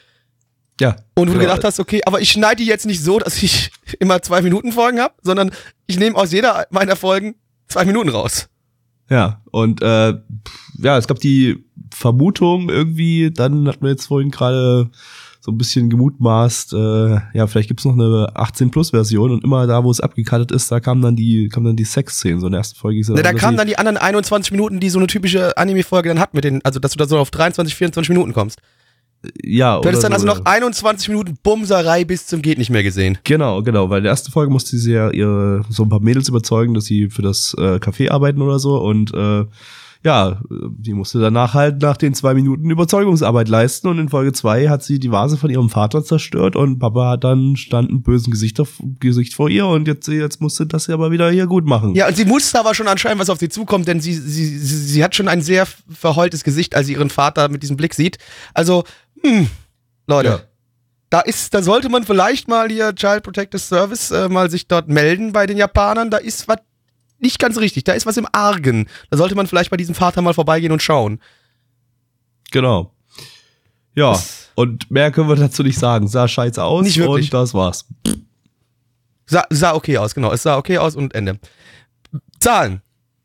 Ja. Und du Genau. gedacht hast, okay, aber ich schneide die jetzt nicht so, dass ich [laughs] immer 2-Minuten-Folgen habe, sondern ich nehme aus jeder meiner Folgen 2 Minuten raus. Ja, und äh, ja, es gab die Vermutung irgendwie, dann hat man jetzt vorhin gerade so ein bisschen gemutmaßt, äh, ja, vielleicht gibt's noch eine 18-Plus-Version und immer da, wo es abgekattet ist, da kam dann die, kam dann die Sex-Szenen, so in der ersten Folge. Ne, da kamen dann die anderen 21 Minuten, die so eine typische Anime-Folge dann hat mit den, also dass du da so auf 23, 24 Minuten kommst. Ja, Du hättest dann so, also noch 21 Minuten Bumserei bis zum geht nicht mehr gesehen. Genau, genau, weil in der ersten Folge musste sie ja ihre so ein paar Mädels überzeugen, dass sie für das äh, Café arbeiten oder so und äh, ja, die musste danach halt nach den zwei Minuten Überzeugungsarbeit leisten und in Folge zwei hat sie die Vase von ihrem Vater zerstört und Papa hat dann stand ein bösen Gesicht, auf, Gesicht vor ihr und jetzt, jetzt musste das ja aber wieder hier gut machen. Ja, und sie wusste aber schon anscheinend, was auf sie zukommt, denn sie, sie, sie, sie hat schon ein sehr verheultes Gesicht, als sie ihren Vater mit diesem Blick sieht. Also, hm, Leute. Ja. Da ist, da sollte man vielleicht mal hier Child Protective Service äh, mal sich dort melden bei den Japanern. Da ist was nicht ganz richtig. Da ist was im Argen. Da sollte man vielleicht bei diesem Vater mal vorbeigehen und schauen. Genau. Ja, Das- und mehr können wir dazu nicht sagen. Sah scheiße aus Nicht wirklich. und das war's. Sah, sah okay aus, genau. Es sah okay aus und Ende. Zahlen.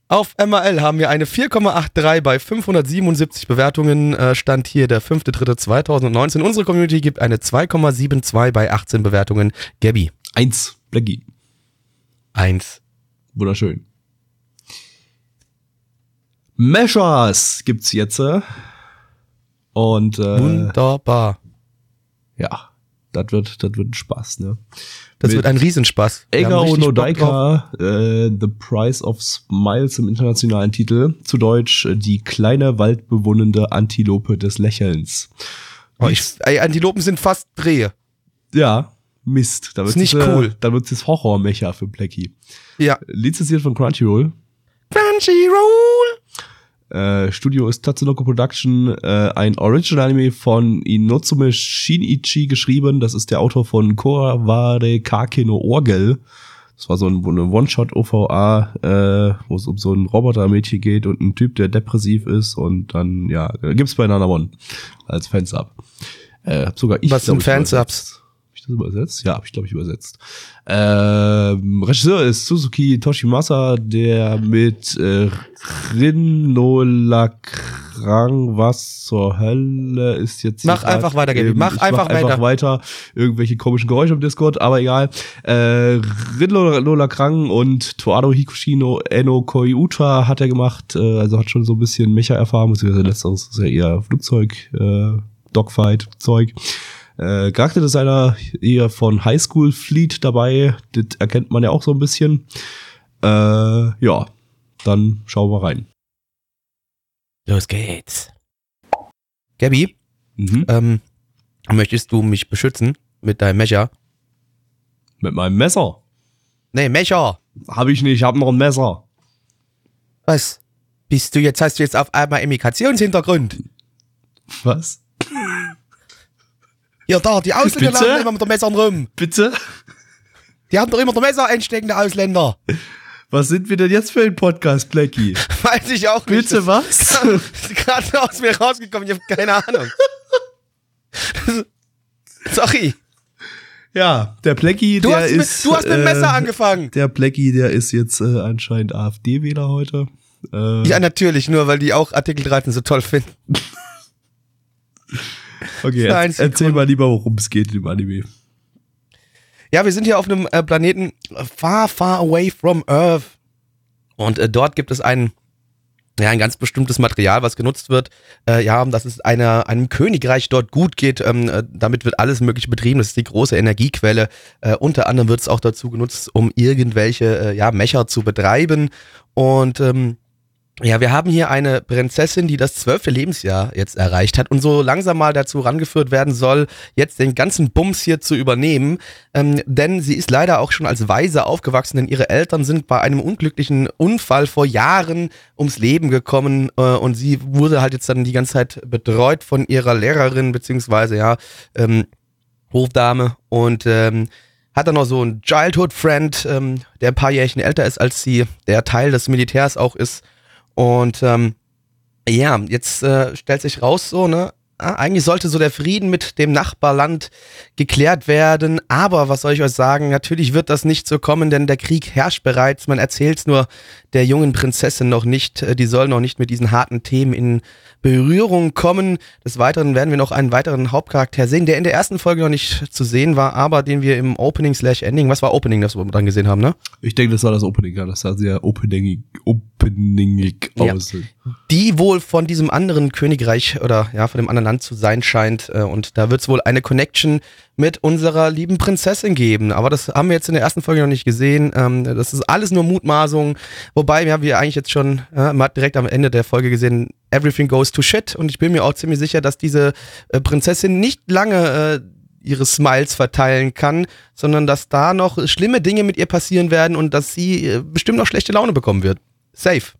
Auf MRL haben wir eine 4,83 bei 577 Bewertungen. Äh, stand hier der 5.3.2019. Unsere Community gibt eine 2,72 bei 18 Bewertungen. Gabby. Eins, Blackie. Eins. Wunderschön. Measures gibt's jetzt. äh. Und äh, Wunderbar. ja, das wird, das wird ein Spaß, ne? Das Mit wird ein Riesenspaß. Wir Ega haben richtig Bock drauf. Onodaika, äh, The Price of Smiles im internationalen Titel. Zu Deutsch äh, die kleine waldbewohnende Antilope des Lächelns. Oh, ich, ey, Antilopen sind fast Drehe. Ja, Mist. Da Ist nicht äh, cool. Da wird's jetzt Horrormecher für Blackie. Ja. Lizenziert von Crunchyroll. Crunchyroll. Äh, Studio ist Tatsunoko Production, äh, ein Original-Anime von Inotsume Shinichi geschrieben. Das ist der Autor von Koware Kake no Orgel. Das war so ein, eine One-Shot-OVA, äh, wo es um so ein Robotermädchen geht und ein Typ, der depressiv ist und dann, ja, äh, gibt's bei Nana One als Fansub. Äh, hab sogar ich, Was sind Fansubs? Ich das übersetzt? Ja, hab ich, glaube ich, übersetzt. Ähm, Regisseur ist Suzuki Toshimasa, der mit äh, Rinolakrang, was zur Hölle ist jetzt Mach grad einfach weiter, Gaby. im- Mach einfach einfach weiter. Irgendwelche komischen Geräusche im Discord, aber egal. Äh, Rinolakrang und Toado Hikushino Eno Koiuta hat er gemacht, äh, also hat schon so ein bisschen Mecha-Erfahrung, beziehungsweise letzteres ist ja eher Flugzeug, äh, Dogfight-Zeug. Äh, Charakterdesigner eher von High School Fleet dabei, das erkennt man ja auch so ein bisschen. Äh, ja, dann schauen wir rein. Los geht's. Gabby, Mhm. ähm, möchtest du mich beschützen mit deinem Mecher? Mit meinem Messer. Nee, Mecher. Hab ich nicht, ich hab noch ein Messer. Was? Bist du jetzt, hast du jetzt auf einmal Immigrationshintergrund? Was? Ja, da, die Ausländer Bitte? laufen immer mit der Messern rum. Bitte? Die haben doch immer der Messer einstecken, die Ausländer. Was sind wir denn jetzt für ein Podcast, Blackie? [laughs] Weiß ich auch nicht. Bitte was? [laughs] Gerade aus mir rausgekommen, ich habe keine Ahnung. [laughs] Sorry. Ja, der Blackie, Du der hast, mit, ist. du hast mit dem Messer angefangen. Der Blackie, der ist jetzt äh, anscheinend AfD-Wähler heute. Äh, Ja, natürlich, nur weil die auch Artikel 13 so toll finden. Okay, einzige erzähl mal lieber, worum es geht im Anime. Ja, wir sind hier auf einem äh, Planeten far, far away from Earth. Und äh, dort gibt es ein, ja, ein ganz bestimmtes Material, was genutzt wird. Äh, ja, dass es einer, einem Königreich dort gut geht. Ähm, äh, damit wird alles Mögliche betrieben. Das ist die große Energiequelle. Äh, unter anderem wird es auch dazu genutzt, um irgendwelche äh, ja, Mecher zu betreiben. Und ähm, ja, wir haben hier eine Prinzessin, die das zwölfte Lebensjahr jetzt erreicht hat und so langsam mal dazu rangeführt werden soll, jetzt den ganzen Bums hier zu übernehmen. Ähm, denn sie ist leider auch schon als Waise aufgewachsen, denn ihre Eltern sind bei einem unglücklichen Unfall vor Jahren ums Leben gekommen äh, und sie wurde halt jetzt dann die ganze Zeit betreut von ihrer Lehrerin, beziehungsweise ja, ähm, Hofdame und ähm, hat dann noch so einen Childhood-Friend, ähm, der ein paar Jährchen älter ist als sie, der Teil des Militärs auch ist. Und ähm, ja, jetzt äh, stellt sich raus so, ne? Ah, eigentlich sollte so der Frieden mit dem Nachbarland geklärt werden, aber was soll ich euch sagen? Natürlich wird das nicht so kommen, denn der Krieg herrscht bereits. Man erzählt es nur der jungen Prinzessin noch nicht. Äh, die soll noch nicht mit diesen harten Themen in Berührung kommen. Des Weiteren werden wir noch einen weiteren Hauptcharakter sehen, der in der ersten Folge noch nicht zu sehen war, aber den wir im Opening slash Ending, was war Opening, das wir dann gesehen haben, ne? Ich denke, das war das Opening, ja. Das sah sehr openingig, openingig aus. Ja. Die wohl von diesem anderen Königreich oder ja, von dem anderen Land zu sein scheint. Äh, und da wird es wohl eine Connection mit unserer lieben Prinzessin geben. Aber das haben wir jetzt in der ersten Folge noch nicht gesehen. Ähm, das ist alles nur Mutmaßung. Wobei, wir haben wir eigentlich jetzt schon äh, man hat direkt am Ende der Folge gesehen, everything goes to shit. Und ich bin mir auch ziemlich sicher, dass diese äh, Prinzessin nicht lange äh, ihre Smiles verteilen kann, sondern dass da noch schlimme Dinge mit ihr passieren werden und dass sie äh, bestimmt noch schlechte Laune bekommen wird. Safe.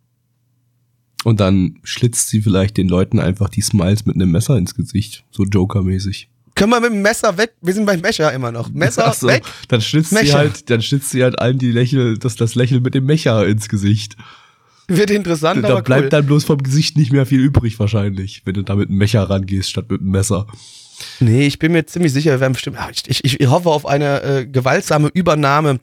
Und dann schlitzt sie vielleicht den Leuten einfach die Smiles mit einem Messer ins Gesicht. So Joker-mäßig. Können wir mit dem Messer weg? Wir sind beim Messer immer noch. Messer so, weg. Dann schlitzt Mecher. sie halt, dann schlitzt sie halt allen die Lächel, das, das Lächeln mit dem Mecher ins Gesicht. Wird interessant, da, aber bleibt cool. dann bloß vom Gesicht nicht mehr viel übrig wahrscheinlich, wenn du da mit einem Mecher rangehst statt mit einem Messer. Nee, ich bin mir ziemlich sicher, wir werden bestimmt, ich, ich, ich hoffe auf eine äh, gewaltsame Übernahme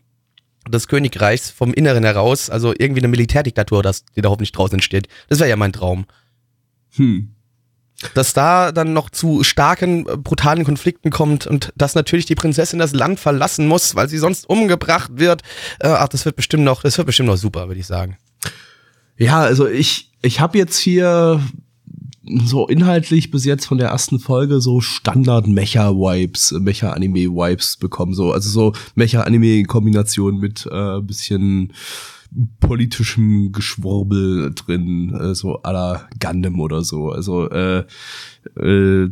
des Königreichs vom Inneren heraus, also irgendwie eine Militärdiktatur, das, die da hoffentlich draußen entsteht. Das wäre ja mein Traum. Hm. Dass da dann noch zu starken, äh, brutalen Konflikten kommt und dass natürlich die Prinzessin das Land verlassen muss, weil sie sonst umgebracht wird. Äh, ach, das wird bestimmt noch, das wird bestimmt noch super, würde ich sagen. Ja, also ich, ich habe jetzt hier so inhaltlich bis jetzt von der ersten Folge so Standard Mecha-Vibes, Mecha-Anime-Vibes bekommen. So, also so Mecha-Anime in Kombination mit äh, bisschen politischem Geschwurbel drin, äh, so la Gundam oder so. Also äh, äh,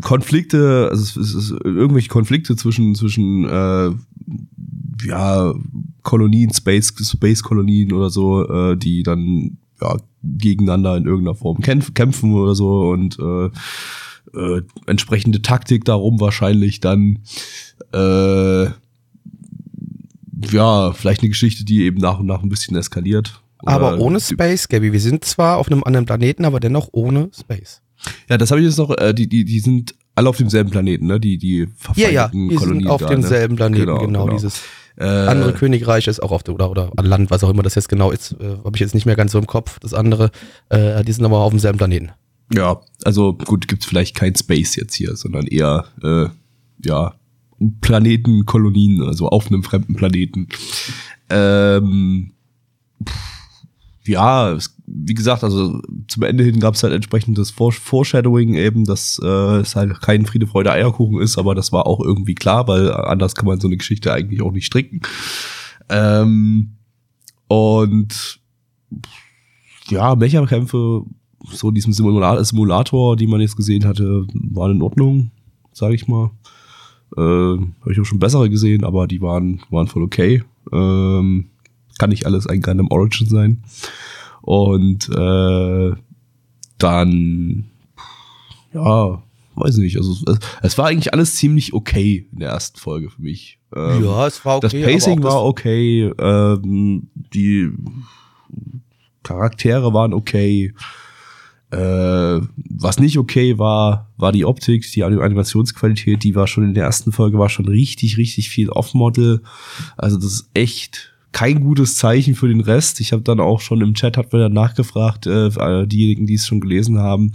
Konflikte, also es ist irgendwelche Konflikte zwischen zwischen äh, ja Kolonien, Space Space Kolonien oder so, äh, die dann ja, gegeneinander in irgendeiner Form kämpf kämpfen oder so und äh, äh, entsprechende Taktik darum wahrscheinlich dann äh, ja, vielleicht eine Geschichte, die eben nach und nach ein bisschen eskaliert. Aber ohne Space, Gabby. Wir sind zwar auf einem anderen Planeten, aber dennoch ohne Space. Ja, das habe ich jetzt noch, äh, die, die, die sind alle auf demselben Planeten, ne? Die, die verfeindeten ja, ja, die Kolonien. Sind auf da, demselben ne? Planeten, genau. genau, genau. Dieses äh, andere Königreich ist auch auf der, oder, oder Land, was auch immer das jetzt genau ist, äh, habe ich jetzt nicht mehr ganz so im Kopf. Das andere, äh, die sind aber auf demselben Planeten. Ja, also gut, gibt's vielleicht kein Space jetzt hier, sondern eher, äh, ja, Planetenkolonien, also auf einem fremden Planeten. Ähm, ja, es, wie gesagt, also zum Ende hin gab es halt entsprechendes Foreshadowing eben, dass äh, es halt kein Friede, Freude, Eierkuchen ist, aber das war auch irgendwie klar, weil anders kann man so eine Geschichte eigentlich auch nicht stricken. Ähm, und ja, Mecha-Kämpfe, so diesem Simulator, die man jetzt gesehen hatte, waren in Ordnung, sage ich mal. Äh, Habe ich auch schon bessere gesehen, aber die waren, waren voll okay. Ähm, kann nicht alles ein Gundam Origin sein. Und äh, dann, ja, weiß nicht, also es, es, war eigentlich alles ziemlich okay in der ersten Folge für mich. Ähm, ja, es war okay. Das Pacing war okay, ähm, die Charaktere waren okay. Äh, was nicht okay war, war die Optik, die Animationsqualität, die war schon in der ersten Folge, war schon richtig, richtig viel Off-Model. Also das ist echt kein gutes Zeichen für den Rest. Ich habe dann auch schon im Chat hat mir nachgefragt, äh, diejenigen, die es schon gelesen haben,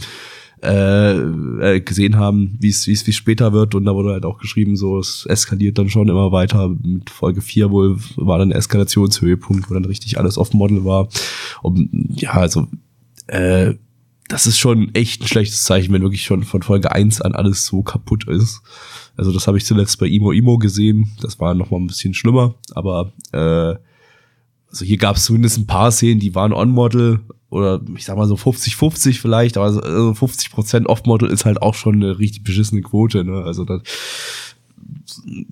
äh, äh, gesehen haben, wie es wie es wie später wird und da wurde halt auch geschrieben, so es eskaliert dann schon immer weiter. Mit Folge 4 wohl war dann Eskalationshöhepunkt, wo dann richtig alles off Model war. Und ja, also äh, das ist schon echt ein schlechtes Zeichen, wenn wirklich schon von Folge 1 an alles so kaputt ist. Also das habe ich zuletzt bei Imo Imo gesehen. Das war noch mal ein bisschen schlimmer, aber äh, also hier gab es zumindest ein paar Szenen, die waren On-Model oder ich sag mal so 50-50 vielleicht, aber so 50% Off-Model ist halt auch schon eine richtig beschissene Quote. Ne? Also das,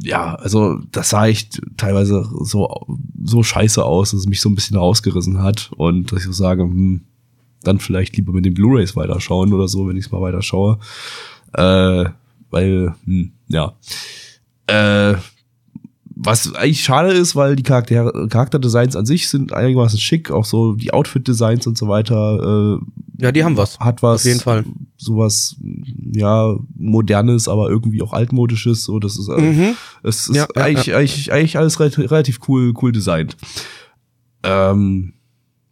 ja, also das sah echt teilweise so, so scheiße aus, dass es mich so ein bisschen rausgerissen hat und dass ich so sage, hm, dann vielleicht lieber mit den Blu-Rays weiterschauen oder so, wenn ich es mal weiterschaue. Äh, weil, hm, ja. Äh, was eigentlich schade ist, weil die Charakter Charakterdesigns an sich sind einigermaßen schick, auch so die Outfit-Designs und so weiter. Äh, ja, die haben was. Hat was. Auf jeden Fall. Sowas, ja, modernes, aber irgendwie auch altmodisches. So, das ist, äh, Mhm. es ist Ja, eigentlich, ja. eigentlich, eigentlich alles relativ, relativ cool, cool designt. Ähm,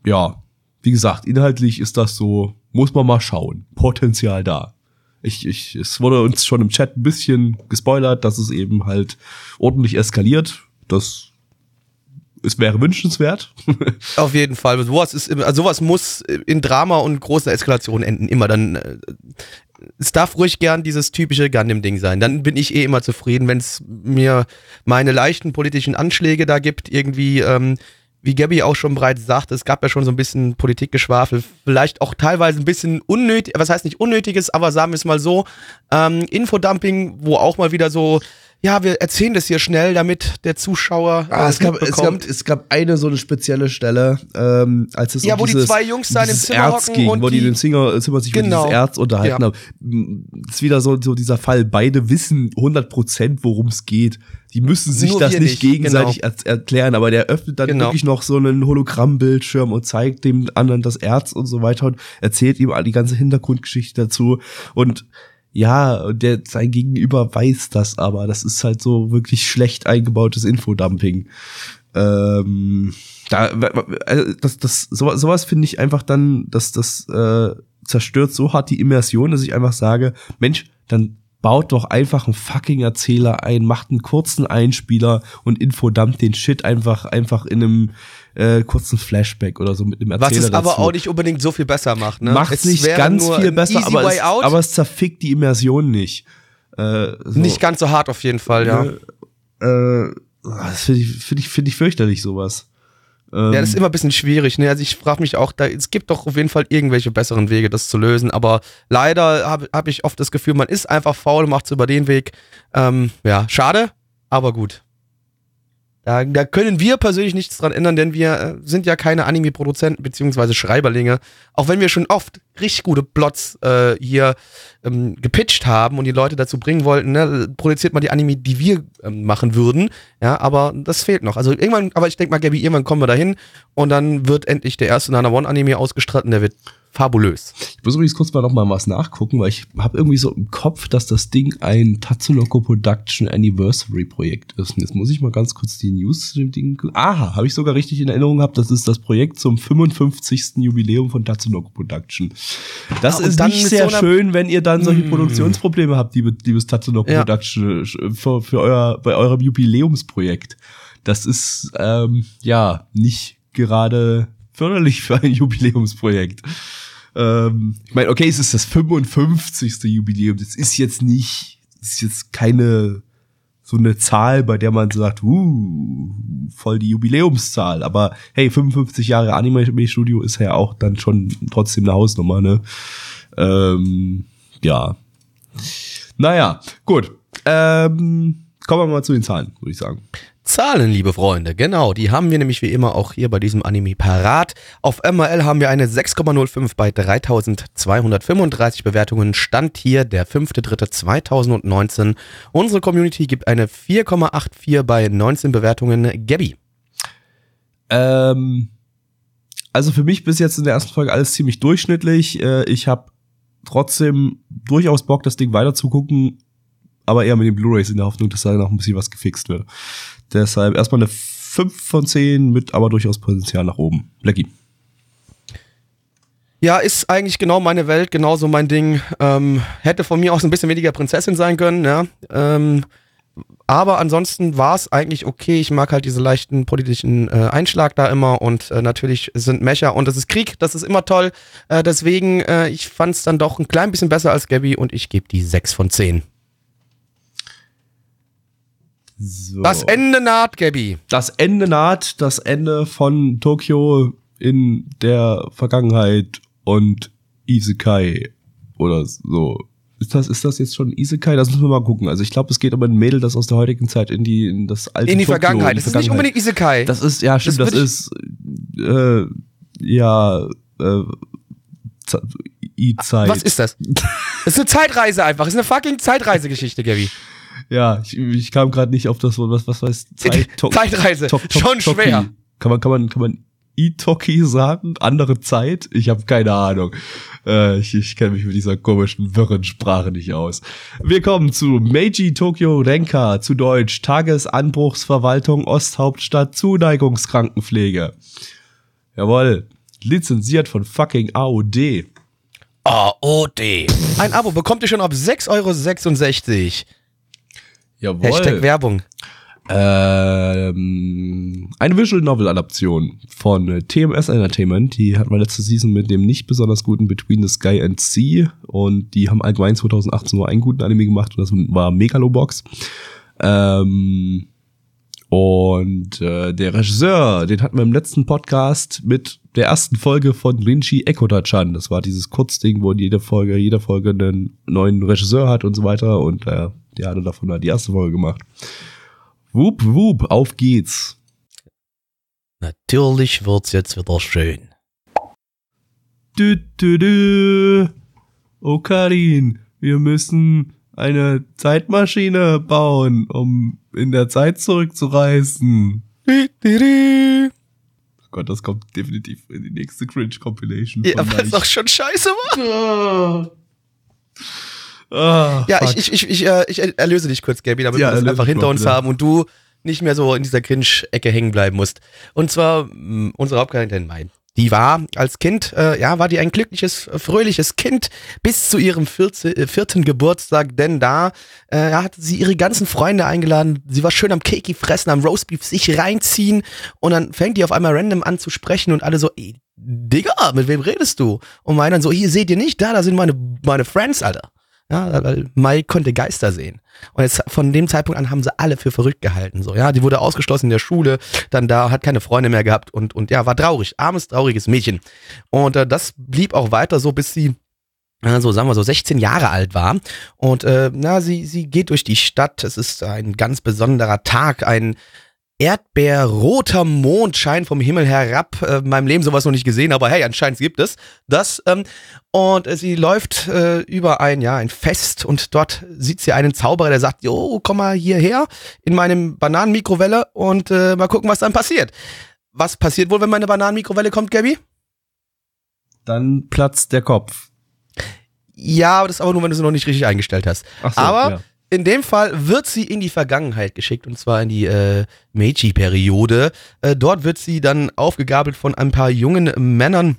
ja, wie gesagt, inhaltlich ist das so, muss man mal schauen. Potenzial da. Ich, ich, es wurde uns schon im Chat ein bisschen gespoilert, dass es eben halt ordentlich eskaliert. Das es wäre wünschenswert. [laughs] Auf jeden Fall. Sowas, ist, also sowas muss in Drama und großer Eskalation enden. Immer dann. äh, Es darf ruhig gern dieses typische Gundam-Ding sein. Dann bin ich eh immer zufrieden, wenn es mir meine leichten politischen Anschläge da gibt. Irgendwie, ähm, wie Gabby auch schon bereits sagte, es gab ja schon so ein bisschen Politikgeschwafel. Vielleicht auch teilweise ein bisschen unnötig, was heißt nicht unnötiges, aber sagen wir es mal so. Ähm, Infodumping, wo auch mal wieder so. Ja, wir erzählen das hier schnell, damit der Zuschauer. Ah, äh, es, gab, es, gab, es gab eine so eine spezielle Stelle, ähm, als es Ja, um wo die dieses, zwei Jungs da dieses Zimmer Erz hocken ging, und wo die die- in dem Zimmer, Zimmer sich Genau. über dieses Erz unterhalten Ja. haben. Das ist wieder so, so dieser Fall, beide wissen 100 Prozent, worum es geht. Die müssen sich Nur das nicht nicht, gegenseitig er erklären, aber der öffnet dann Genau. wirklich noch so einen Hologrammbildschirm und zeigt dem anderen das Erz und so weiter und erzählt ihm all die ganze Hintergrundgeschichte dazu und ja, der sein Gegenüber weiß das, aber das ist halt so wirklich schlecht eingebautes Infodumping. Ähm, da, also das, das, sowas, sowas finde ich einfach dann, dass das äh, zerstört so hart die Immersion, dass ich einfach sage, Mensch, dann baut doch einfach einen fucking Erzähler ein, macht einen kurzen Einspieler und infodumpt den Shit einfach, einfach in einem äh, kurzen Flashback oder so mit einem Was Erzähler es aber dazu. auch nicht unbedingt so viel besser macht. Ne? Macht es nicht ganz viel besser, aber es, aber es zerfickt die Immersion nicht. Äh, so, nicht ganz so hart auf jeden Fall, ja. Äh, das finde ich, finde ich, finde ich fürchterlich, sowas. Ähm, Ja, das ist immer ein bisschen schwierig. Ne? Also ich frage mich auch, da, es gibt doch auf jeden Fall irgendwelche besseren Wege, das zu lösen. Aber leider habe hab ich oft das Gefühl, man ist einfach faul und macht es über den Weg. Ähm, ja, schade, aber gut. Da, da können wir persönlich nichts dran ändern, denn wir äh, sind ja keine Anime-Produzenten beziehungsweise Schreiberlinge. Auch wenn wir schon oft richtig gute Plots äh, hier ähm, gepitcht haben und die Leute dazu bringen wollten, ne, produziert mal die Anime, die wir ähm, machen würden. Ja, aber das fehlt noch. Also irgendwann, aber ich denke mal, Gabby, irgendwann kommen wir dahin und dann wird endlich der erste Nana One Anime ausgestrahlt und der wird fabulös. Ich muss übrigens kurz mal noch mal was nachgucken, weil ich habe irgendwie so im Kopf, dass das Ding ein Tatsunoko Production Anniversary Projekt ist. Und jetzt muss ich mal ganz kurz die News zu dem Ding. Aha, habe ich sogar richtig in Erinnerung gehabt. Das ist das Projekt zum 55. Jubiläum von Tatsunoko Production. Das und ist nicht sehr so schön, wenn ihr dann solche Mm. Produktionsprobleme habt, liebe, liebes Tatsunoko Ja. Production, äh, für, für euer, bei eurem Jubiläumsprojekt. Das ist, ähm, ja, nicht gerade förderlich für ein [laughs] Jubiläumsprojekt. Ähm, ich meine, okay, es ist das 55. Jubiläum. Das ist jetzt nicht, das ist jetzt keine so eine Zahl, bei der man sagt, uh, voll die Jubiläumszahl. Aber hey, 55 Jahre Anime-Studio ist ja auch dann schon trotzdem eine Hausnummer, ne? Ähm, ja. Naja, gut. Ähm, kommen wir mal zu den Zahlen, würde ich sagen. Zahlen, liebe Freunde, genau, die haben wir nämlich wie immer auch hier bei diesem Anime parat. Auf MRL haben wir eine 6,05 bei 3235 Bewertungen. Stand hier der 5.3.2019. Unsere Community gibt eine 4,84 bei 19 Bewertungen. Gabby. Ähm, also für mich bis jetzt in der ersten Folge alles ziemlich durchschnittlich. Äh, ich habe trotzdem durchaus Bock, das Ding weiter zu gucken, aber eher mit den Blu-rays in der Hoffnung, dass da noch ein bisschen was gefixt wird. Deshalb erstmal eine 5 von 10 mit aber durchaus Potenzial nach oben. Blackie. Ja, ist eigentlich genau meine Welt, genauso mein Ding. Ähm, hätte von mir aus ein bisschen weniger Prinzessin sein können, ja. Ähm, aber ansonsten war es eigentlich okay. Ich mag halt diese leichten politischen äh, Einschlag da immer und äh, natürlich sind Mecher und es ist Krieg, das ist immer toll. Äh, deswegen, äh, ich fand es dann doch ein klein bisschen besser als Gabby und ich gebe die 6 von 10. So. Das Ende naht, Gabby. das Ende naht, das Ende von Tokio in der Vergangenheit und Isekai oder so. Ist das, ist das jetzt schon Isekai? Das müssen wir mal gucken. Also ich glaube, es geht um ein Mädel, das aus der heutigen Zeit in die, in das alte In die Tokio, Vergangenheit. in die Das ist nicht Vergangenheit. unbedingt Isekai. Das ist, ja, stimmt, das, ich- ist, äh, ja, äh, I-Zeit. Was ist das? [laughs] Das ist eine Zeitreise einfach. Das ist eine fucking Zeitreisegeschichte, Gabby. Ja, ich, ich kam gerade nicht auf das Wort, was, was weiß Zeit, Zeitreise, to, to, schon Toki. schwer. Kann man, kann man, kann man Itoki sagen? Andere Zeit? Ich habe keine Ahnung. Äh, ich ich kenne mich mit dieser komischen, wirren Sprache nicht aus. Wir kommen zu Meiji Tokyo Renka, zu Deutsch Tagesanbruchsverwaltung Osthauptstadt Zuneigungskrankenpflege. Jawohl, lizenziert von fucking AOD. AOD. Ein Abo bekommt ihr schon ab 6,66 Euro. Jawohl. Hashtag Werbung. Ähm, eine Visual Novel Adaption von TMS Entertainment. Die hatten wir letzte Season mit dem nicht besonders guten Between the Sky and Sea. Und die haben allgemein 2018 nur einen guten Anime gemacht und das war Megalobox. Ähm, und äh, der Regisseur, den hatten wir im letzten Podcast mit der ersten Folge von Rinchi Ekota-chan. Das war dieses Kurzding, wo jede Folge, jede Folge einen neuen Regisseur hat und so weiter. Und äh, der hatte davon halt die erste Folge gemacht. Wup, wup, auf geht's. Natürlich wird's jetzt wieder schön. Dü, dü, dü. Oh Karin, wir müssen eine Zeitmaschine bauen, um in der Zeit zurückzureisen. Oh Gott, das kommt definitiv in die nächste Cringe-Compilation. Ja, weil es auch schon scheiße war. Ah, Ja, fuck. ich, ich, ich, ich, äh, ich erlöse dich kurz, Gabi, damit Ja, wir das einfach hinter uns haben und du nicht mehr so in dieser Cringe-Ecke hängen bleiben musst. Und zwar, mh, unsere Hauptcharakterin Mai. Die war als Kind, äh, ja, war die ein glückliches, fröhliches Kind bis zu ihrem 14, äh, vierten Geburtstag, denn da äh, hatte sie ihre ganzen Freunde eingeladen. Sie war schön am Keki fressen, am Roastbeef sich reinziehen und dann fängt die auf einmal random an zu sprechen und alle so, ey, Digga, mit wem redest du? Und Mai dann so, hier seht ihr nicht, da, da sind meine, meine Friends, Alter. Ja, weil Mai konnte Geister sehen. Und jetzt von dem Zeitpunkt an haben sie alle für verrückt gehalten. So, ja, die wurde ausgeschlossen in der Schule, dann da hat keine Freunde mehr gehabt und, und ja, war traurig. Armes, trauriges Mädchen. Und äh, das blieb auch weiter so, bis sie äh, so sagen wir so 16 Jahre alt war und äh, na sie sie geht durch die Stadt es ist ein ganz besonderer Tag ein erdbeerroter Mond scheint vom Himmel herab. Äh, in meinem Leben sowas noch nicht gesehen, aber hey, anscheinend gibt es das. Ähm, und äh, sie läuft äh, über ein, ja, ein Fest und dort sieht sie einen Zauberer, der sagt, jo, komm mal hierher in meinem Bananenmikrowelle und äh, mal gucken, was dann passiert. Was passiert wohl, wenn meine Bananenmikrowelle kommt, Gabby? Dann platzt der Kopf. Ja, aber das ist aber nur, wenn du sie noch nicht richtig eingestellt hast. Ach so, Aber ja. In dem Fall wird sie in die Vergangenheit geschickt und zwar in die äh, Meiji-Periode. Äh, dort wird sie dann aufgegabelt von ein paar jungen Männern,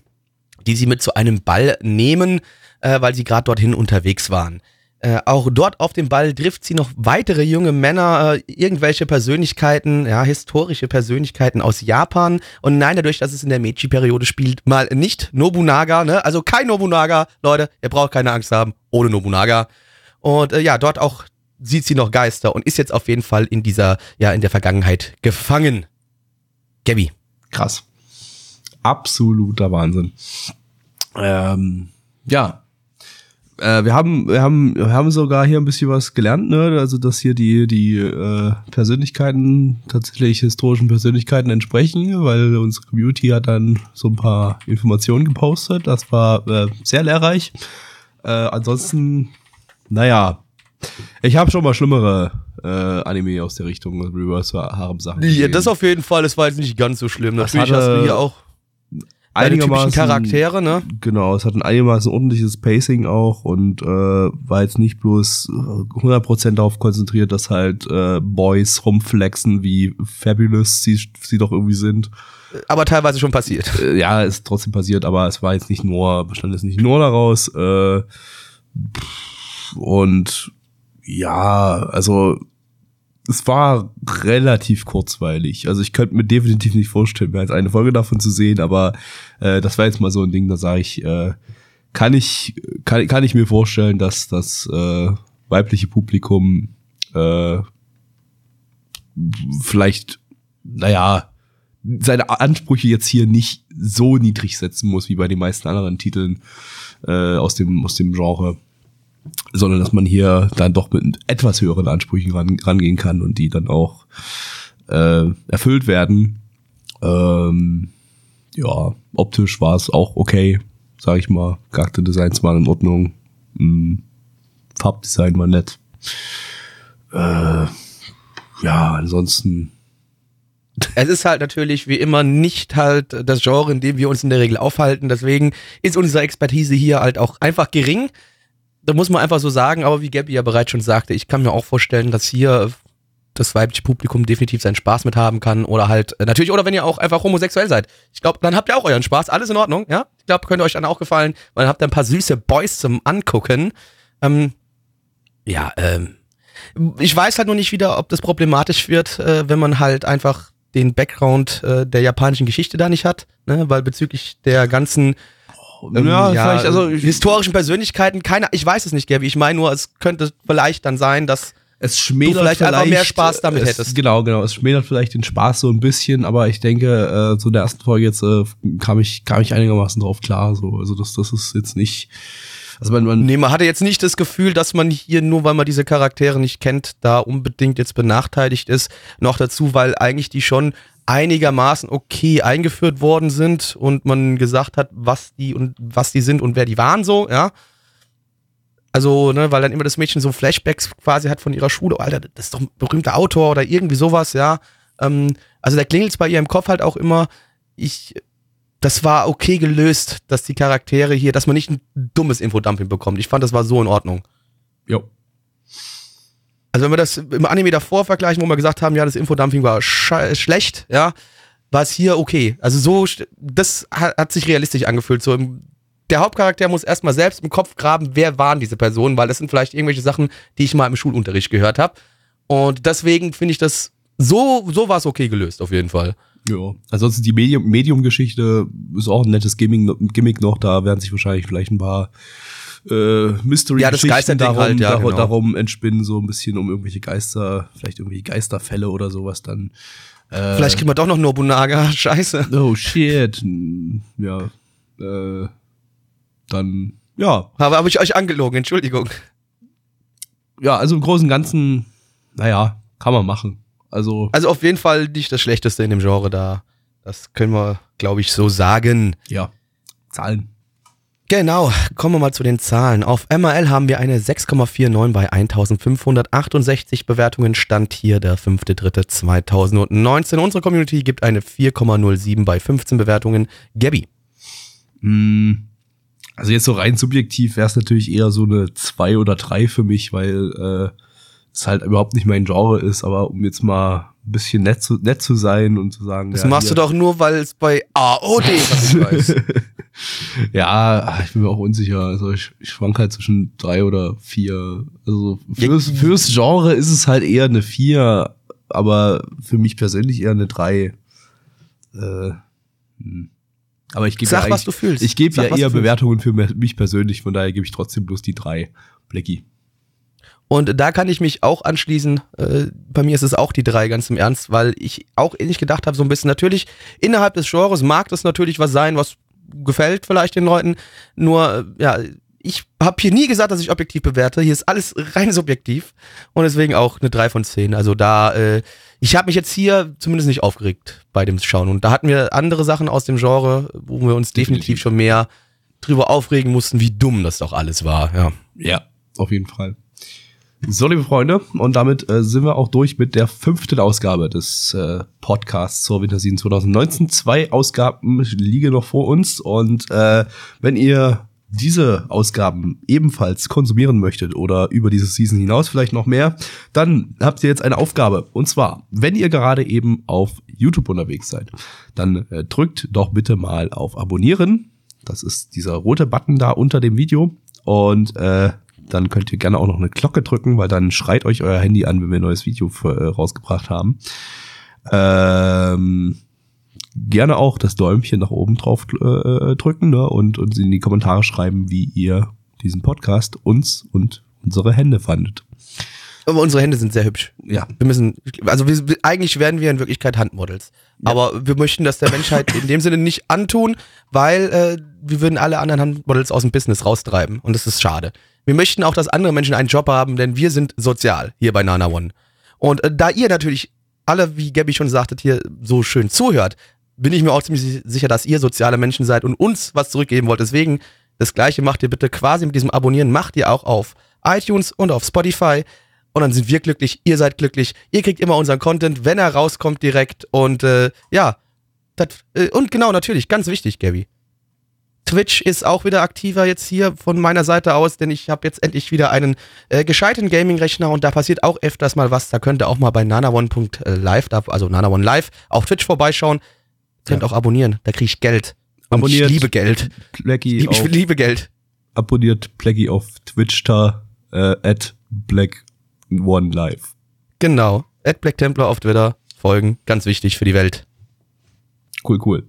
die sie mit zu einem Ball nehmen, äh, weil sie gerade dorthin unterwegs waren. Äh, auch dort auf dem Ball trifft sie noch weitere junge Männer, äh, irgendwelche Persönlichkeiten, ja, historische Persönlichkeiten aus Japan. Und nein, dadurch, dass es in der Meiji-Periode spielt, mal nicht Nobunaga, ne? Also kein Nobunaga, Leute, ihr braucht keine Angst haben, ohne Nobunaga. Und äh, ja, dort auch sieht sie noch Geister und ist jetzt auf jeden Fall in dieser, ja, in der Vergangenheit gefangen. Gabby. Krass. Absoluter Wahnsinn. Ähm, ja. Äh, wir haben, wir haben, wir haben sogar hier ein bisschen was gelernt, ne? Also, dass hier die, die äh, Persönlichkeiten tatsächlich historischen Persönlichkeiten entsprechen, weil unsere Community hat dann so ein paar Informationen gepostet. Das war äh, sehr lehrreich. Äh, ansonsten, naja, ich habe schon mal schlimmere äh, Anime aus der Richtung Reverse Harem Sachen. Ja, das auf jeden Fall, das war jetzt nicht ganz so schlimm. Das Natürlich hast du hier auch einigermaßen Charaktere, ne? Genau, es hat ein einigermaßen ordentliches Pacing auch und äh, war jetzt nicht bloß äh, 100% darauf konzentriert, dass halt äh, Boys rumflexen, wie fabulous sie, sie doch irgendwie sind. Aber teilweise schon passiert. Äh, ja, ist trotzdem passiert, aber es war jetzt nicht nur, bestand jetzt nicht nur daraus. Äh, und ja, also es war relativ kurzweilig. Also ich könnte mir definitiv nicht vorstellen, mehr als eine Folge davon zu sehen, aber äh, das war jetzt mal so ein Ding, da sage ich, äh, kann ich, kann, kann ich mir vorstellen, dass das äh, weibliche Publikum äh, vielleicht, naja, seine Ansprüche jetzt hier nicht so niedrig setzen muss wie bei den meisten anderen Titeln äh, aus dem aus dem Genre, sondern dass man hier dann doch mit etwas höheren Ansprüchen ran, rangehen kann und die dann auch äh, erfüllt werden. Ähm, ja, optisch war es auch okay, sag ich mal. Charakterdesigns waren in Ordnung. Hm, Farbdesign war nett. Äh, ja, ansonsten. Es ist halt natürlich wie immer nicht halt das Genre, in dem wir uns in der Regel aufhalten. Deswegen ist unsere Expertise hier halt auch einfach gering. Da muss man einfach so sagen, aber wie Gabby ja bereits schon sagte, ich kann mir auch vorstellen, dass hier das weibliche Publikum definitiv seinen Spaß mit haben kann oder halt äh, natürlich oder wenn ihr auch einfach homosexuell seid. Ich glaube, dann habt ihr auch euren Spaß, alles in Ordnung, ja? Ich glaube, könnte euch dann auch gefallen, weil dann habt ihr ein paar süße Boys zum angucken. Ähm, ja, ähm, ich weiß halt nur nicht wieder, ob das problematisch wird, äh, wenn man halt einfach den Background äh, der japanischen Geschichte da nicht hat, ne? weil bezüglich der ganzen ähm, Ja, vielleicht, also historischen Persönlichkeiten, keine, ich weiß es nicht, Gaby, ich meine nur, es könnte vielleicht dann sein, dass Es schmälert Du vielleicht einfach mehr Spaß damit es, hättest. Genau, genau. Es schmälert vielleicht den Spaß so ein bisschen, aber ich denke, äh, zu der ersten Folge jetzt äh, kam ich kam ich einigermaßen drauf klar. So, also das das ist jetzt nicht. Also man, man Nee, man hatte jetzt nicht das Gefühl, dass man hier, nur weil man diese Charaktere nicht kennt, da unbedingt jetzt benachteiligt ist. Noch dazu, weil eigentlich die schon einigermaßen okay eingeführt worden sind und man gesagt hat, was die und was die sind und wer die waren so, ja. Also, ne, weil dann immer das Mädchen so Flashbacks quasi hat von ihrer Schule. Alter, das ist doch ein berühmter Autor oder irgendwie sowas, ja. Ähm, also da klingelt's bei ihr im Kopf halt auch immer. Ich, das war okay gelöst, dass die Charaktere hier, dass man nicht ein dummes Infodumping bekommt. Ich fand, das war so in Ordnung. jo. Also wenn wir das im Anime davor vergleichen, wo wir gesagt haben, ja, das Infodumping war schlecht, ja, war es hier okay. Also so, das hat, hat sich realistisch angefühlt. So im, der Hauptcharakter muss erstmal selbst im Kopf graben, wer waren diese Personen, weil das sind vielleicht irgendwelche Sachen, die ich mal im Schulunterricht gehört habe. Und deswegen finde ich das, so, so war es okay gelöst, auf jeden Fall. Ja. Ansonsten die Medium Medium-Geschichte ist auch ein nettes Gimmick, Gimmick noch. Da werden sich wahrscheinlich vielleicht ein paar äh, Mystery Ja, das darum, halt, ja, genau. darum entspinnen, so ein bisschen um irgendwelche Geister, vielleicht irgendwelche Geisterfälle oder sowas dann. Äh, Vielleicht kriegen wir doch noch Nobunaga, [laughs] scheiße. Oh shit. Ja. Äh, dann, ja. Aber habe ich euch angelogen, Entschuldigung. Ja, also im Großen und Ganzen, naja, kann man machen. Also, Also auf jeden Fall nicht das Schlechteste in dem Genre da. Das können wir, glaube ich, so sagen. ja. Zahlen. Genau, kommen wir mal zu den Zahlen. Auf MRL haben wir eine 6,49 bei 1568 Bewertungen. Stand hier der 5.3.2019. Unsere Community gibt eine 4,07 bei 15 Bewertungen. Gabby. Hm, Also jetzt so rein subjektiv wäre es natürlich eher so eine zwei oder drei für mich, weil äh, es halt überhaupt nicht mein Genre ist, aber um jetzt mal ein bisschen nett zu, nett zu sein und zu sagen. Das ja, machst hier- du doch nur, weil es bei AOD was ich [laughs] weiß. ja, ich bin mir auch unsicher. Also ich, ich schwank halt zwischen drei oder vier. Also fürs, fürs Genre ist es halt eher eine vier, aber für mich persönlich eher eine drei. Äh, hm. aber ich gebe Sag, ja was du fühlst. Ich gebe ja eher. Bewertungen für mich persönlich, von daher gebe ich trotzdem bloß die drei. Blackie. Und da kann ich mich auch anschließen. Äh, bei mir ist es auch die drei, ganz im Ernst, weil ich auch ähnlich gedacht habe, so ein bisschen. Natürlich, innerhalb des Genres mag das natürlich was sein, was gefällt vielleicht den Leuten. Nur, äh, ja, ich habe hier nie gesagt, dass ich objektiv bewerte. Hier ist alles rein subjektiv. Und deswegen auch eine 3 von 10. Also da, äh, ich habe mich jetzt hier zumindest nicht aufgeregt bei dem Schauen. Und da hatten wir andere Sachen aus dem Genre, wo wir uns definitiv, Definitiv. schon mehr drüber aufregen mussten, wie dumm das doch alles war. Ja. Ja, auf jeden Fall. So, liebe Freunde, und damit äh, sind wir auch durch mit der fünften Ausgabe des äh, Podcasts zur Winterseason 2019. Zwei Ausgaben liegen noch vor uns und äh, wenn ihr diese Ausgaben ebenfalls konsumieren möchtet oder über diese Season hinaus vielleicht noch mehr, dann habt ihr jetzt eine Aufgabe. Und zwar, wenn ihr gerade eben auf YouTube unterwegs seid, dann äh, drückt doch bitte mal auf Abonnieren. Das ist dieser rote Button da unter dem Video. Und äh, dann könnt ihr gerne auch noch eine Glocke drücken, weil dann schreit euch euer Handy an, wenn wir ein neues Video für, äh, rausgebracht haben. Ähm, gerne auch das Däumchen nach oben drauf äh, drücken ne? und uns in die Kommentare schreiben, wie ihr diesen Podcast, uns und unsere Hände fandet. Aber unsere Hände sind sehr hübsch. Ja, Wir müssen, also wir, eigentlich werden wir in Wirklichkeit Handmodels. Aber wir möchten das der Menschheit in dem Sinne nicht antun, weil äh, wir würden alle anderen Handmodels aus dem Business raustreiben. Und das ist schade. Wir möchten auch, dass andere Menschen einen Job haben, denn wir sind sozial hier bei Nana One. Und äh, da ihr natürlich alle, wie Gabby schon sagtet, hier so schön zuhört, bin ich mir auch ziemlich si- sicher, dass ihr soziale Menschen seid und uns was zurückgeben wollt. Deswegen, das gleiche macht ihr bitte quasi mit diesem Abonnieren, macht ihr auch auf iTunes und auf Spotify. Und dann sind wir glücklich, ihr seid glücklich, ihr kriegt immer unseren Content, wenn er rauskommt direkt und äh, ja, das, äh, und genau, natürlich, ganz wichtig, Gabby. Twitch ist auch wieder aktiver jetzt hier von meiner Seite aus, denn ich habe jetzt endlich wieder einen äh, gescheiten Gaming-Rechner und da passiert auch öfters mal was. Da könnt ihr auch mal bei nanaone.live, also nanaone live, auf Twitch vorbeischauen. Könnt ja. auch abonnieren, da kriege ich Geld. Und abonniert ich liebe Geld. Ich, ich liebe Geld. Abonniert Plaggy auf Twitch da, äh, at Black One Live. Genau, at Black Templar auf Twitter folgen, ganz wichtig für die Welt. Cool, cool.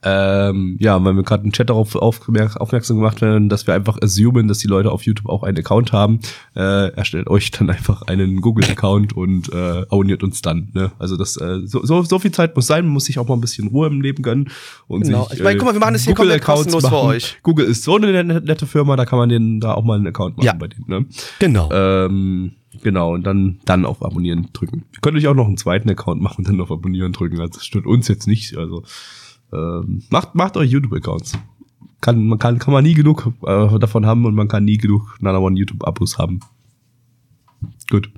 Ähm, ja, weil wir gerade im Chat darauf aufmerksam gemacht werden, dass wir einfach assumen, dass die Leute auf YouTube auch einen Account haben. Äh, erstellt euch dann einfach einen Google-Account [laughs] und äh, abonniert uns dann. Ne? Also das äh, so, so, so viel Zeit muss sein, man muss sich auch mal ein bisschen Ruhe im Leben gönnen. Und genau. Sich, ich meine, guck mal, wir machen das hier komplett kostenlos machen. für euch. Google ist so eine nette Firma, da kann man den da auch mal einen Account machen ja. bei denen. Ne? Genau. Ähm, Genau, und dann, dann auf Abonnieren drücken. Ihr könnt euch auch noch einen zweiten Account machen und dann auf Abonnieren drücken. Also das stört uns jetzt nicht. Also ähm, macht, macht euch YouTube-Accounts. Kann, man kann, kann man nie genug äh, davon haben und man kann nie genug Nana One YouTube-Abos haben. Gut.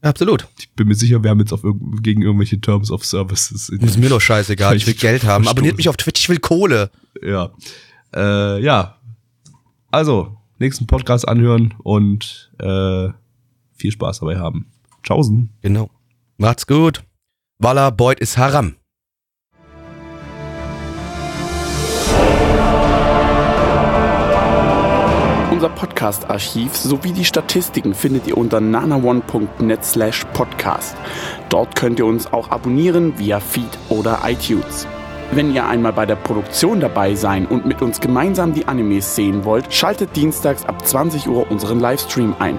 Absolut. Ich bin mir sicher, wir haben jetzt auf irg gegen irgendwelche Terms of Services. Ist mir doch scheißegal, ich will Geld haben. Abonniert mich auf Twitch, ich will Kohle. Ja. Äh, ja. Also, nächsten Podcast anhören und äh, viel Spaß dabei haben. Tschaußen. Genau. Macht's gut. Walla Beut ist Haram. Unser Podcast-Archiv sowie die Statistiken findet ihr unter nanaone.net slash podcast. Dort könnt ihr uns auch abonnieren via Feed oder iTunes. Wenn ihr einmal bei der Produktion dabei sein und mit uns gemeinsam die Animes sehen wollt, schaltet dienstags ab 20 Uhr unseren Livestream ein.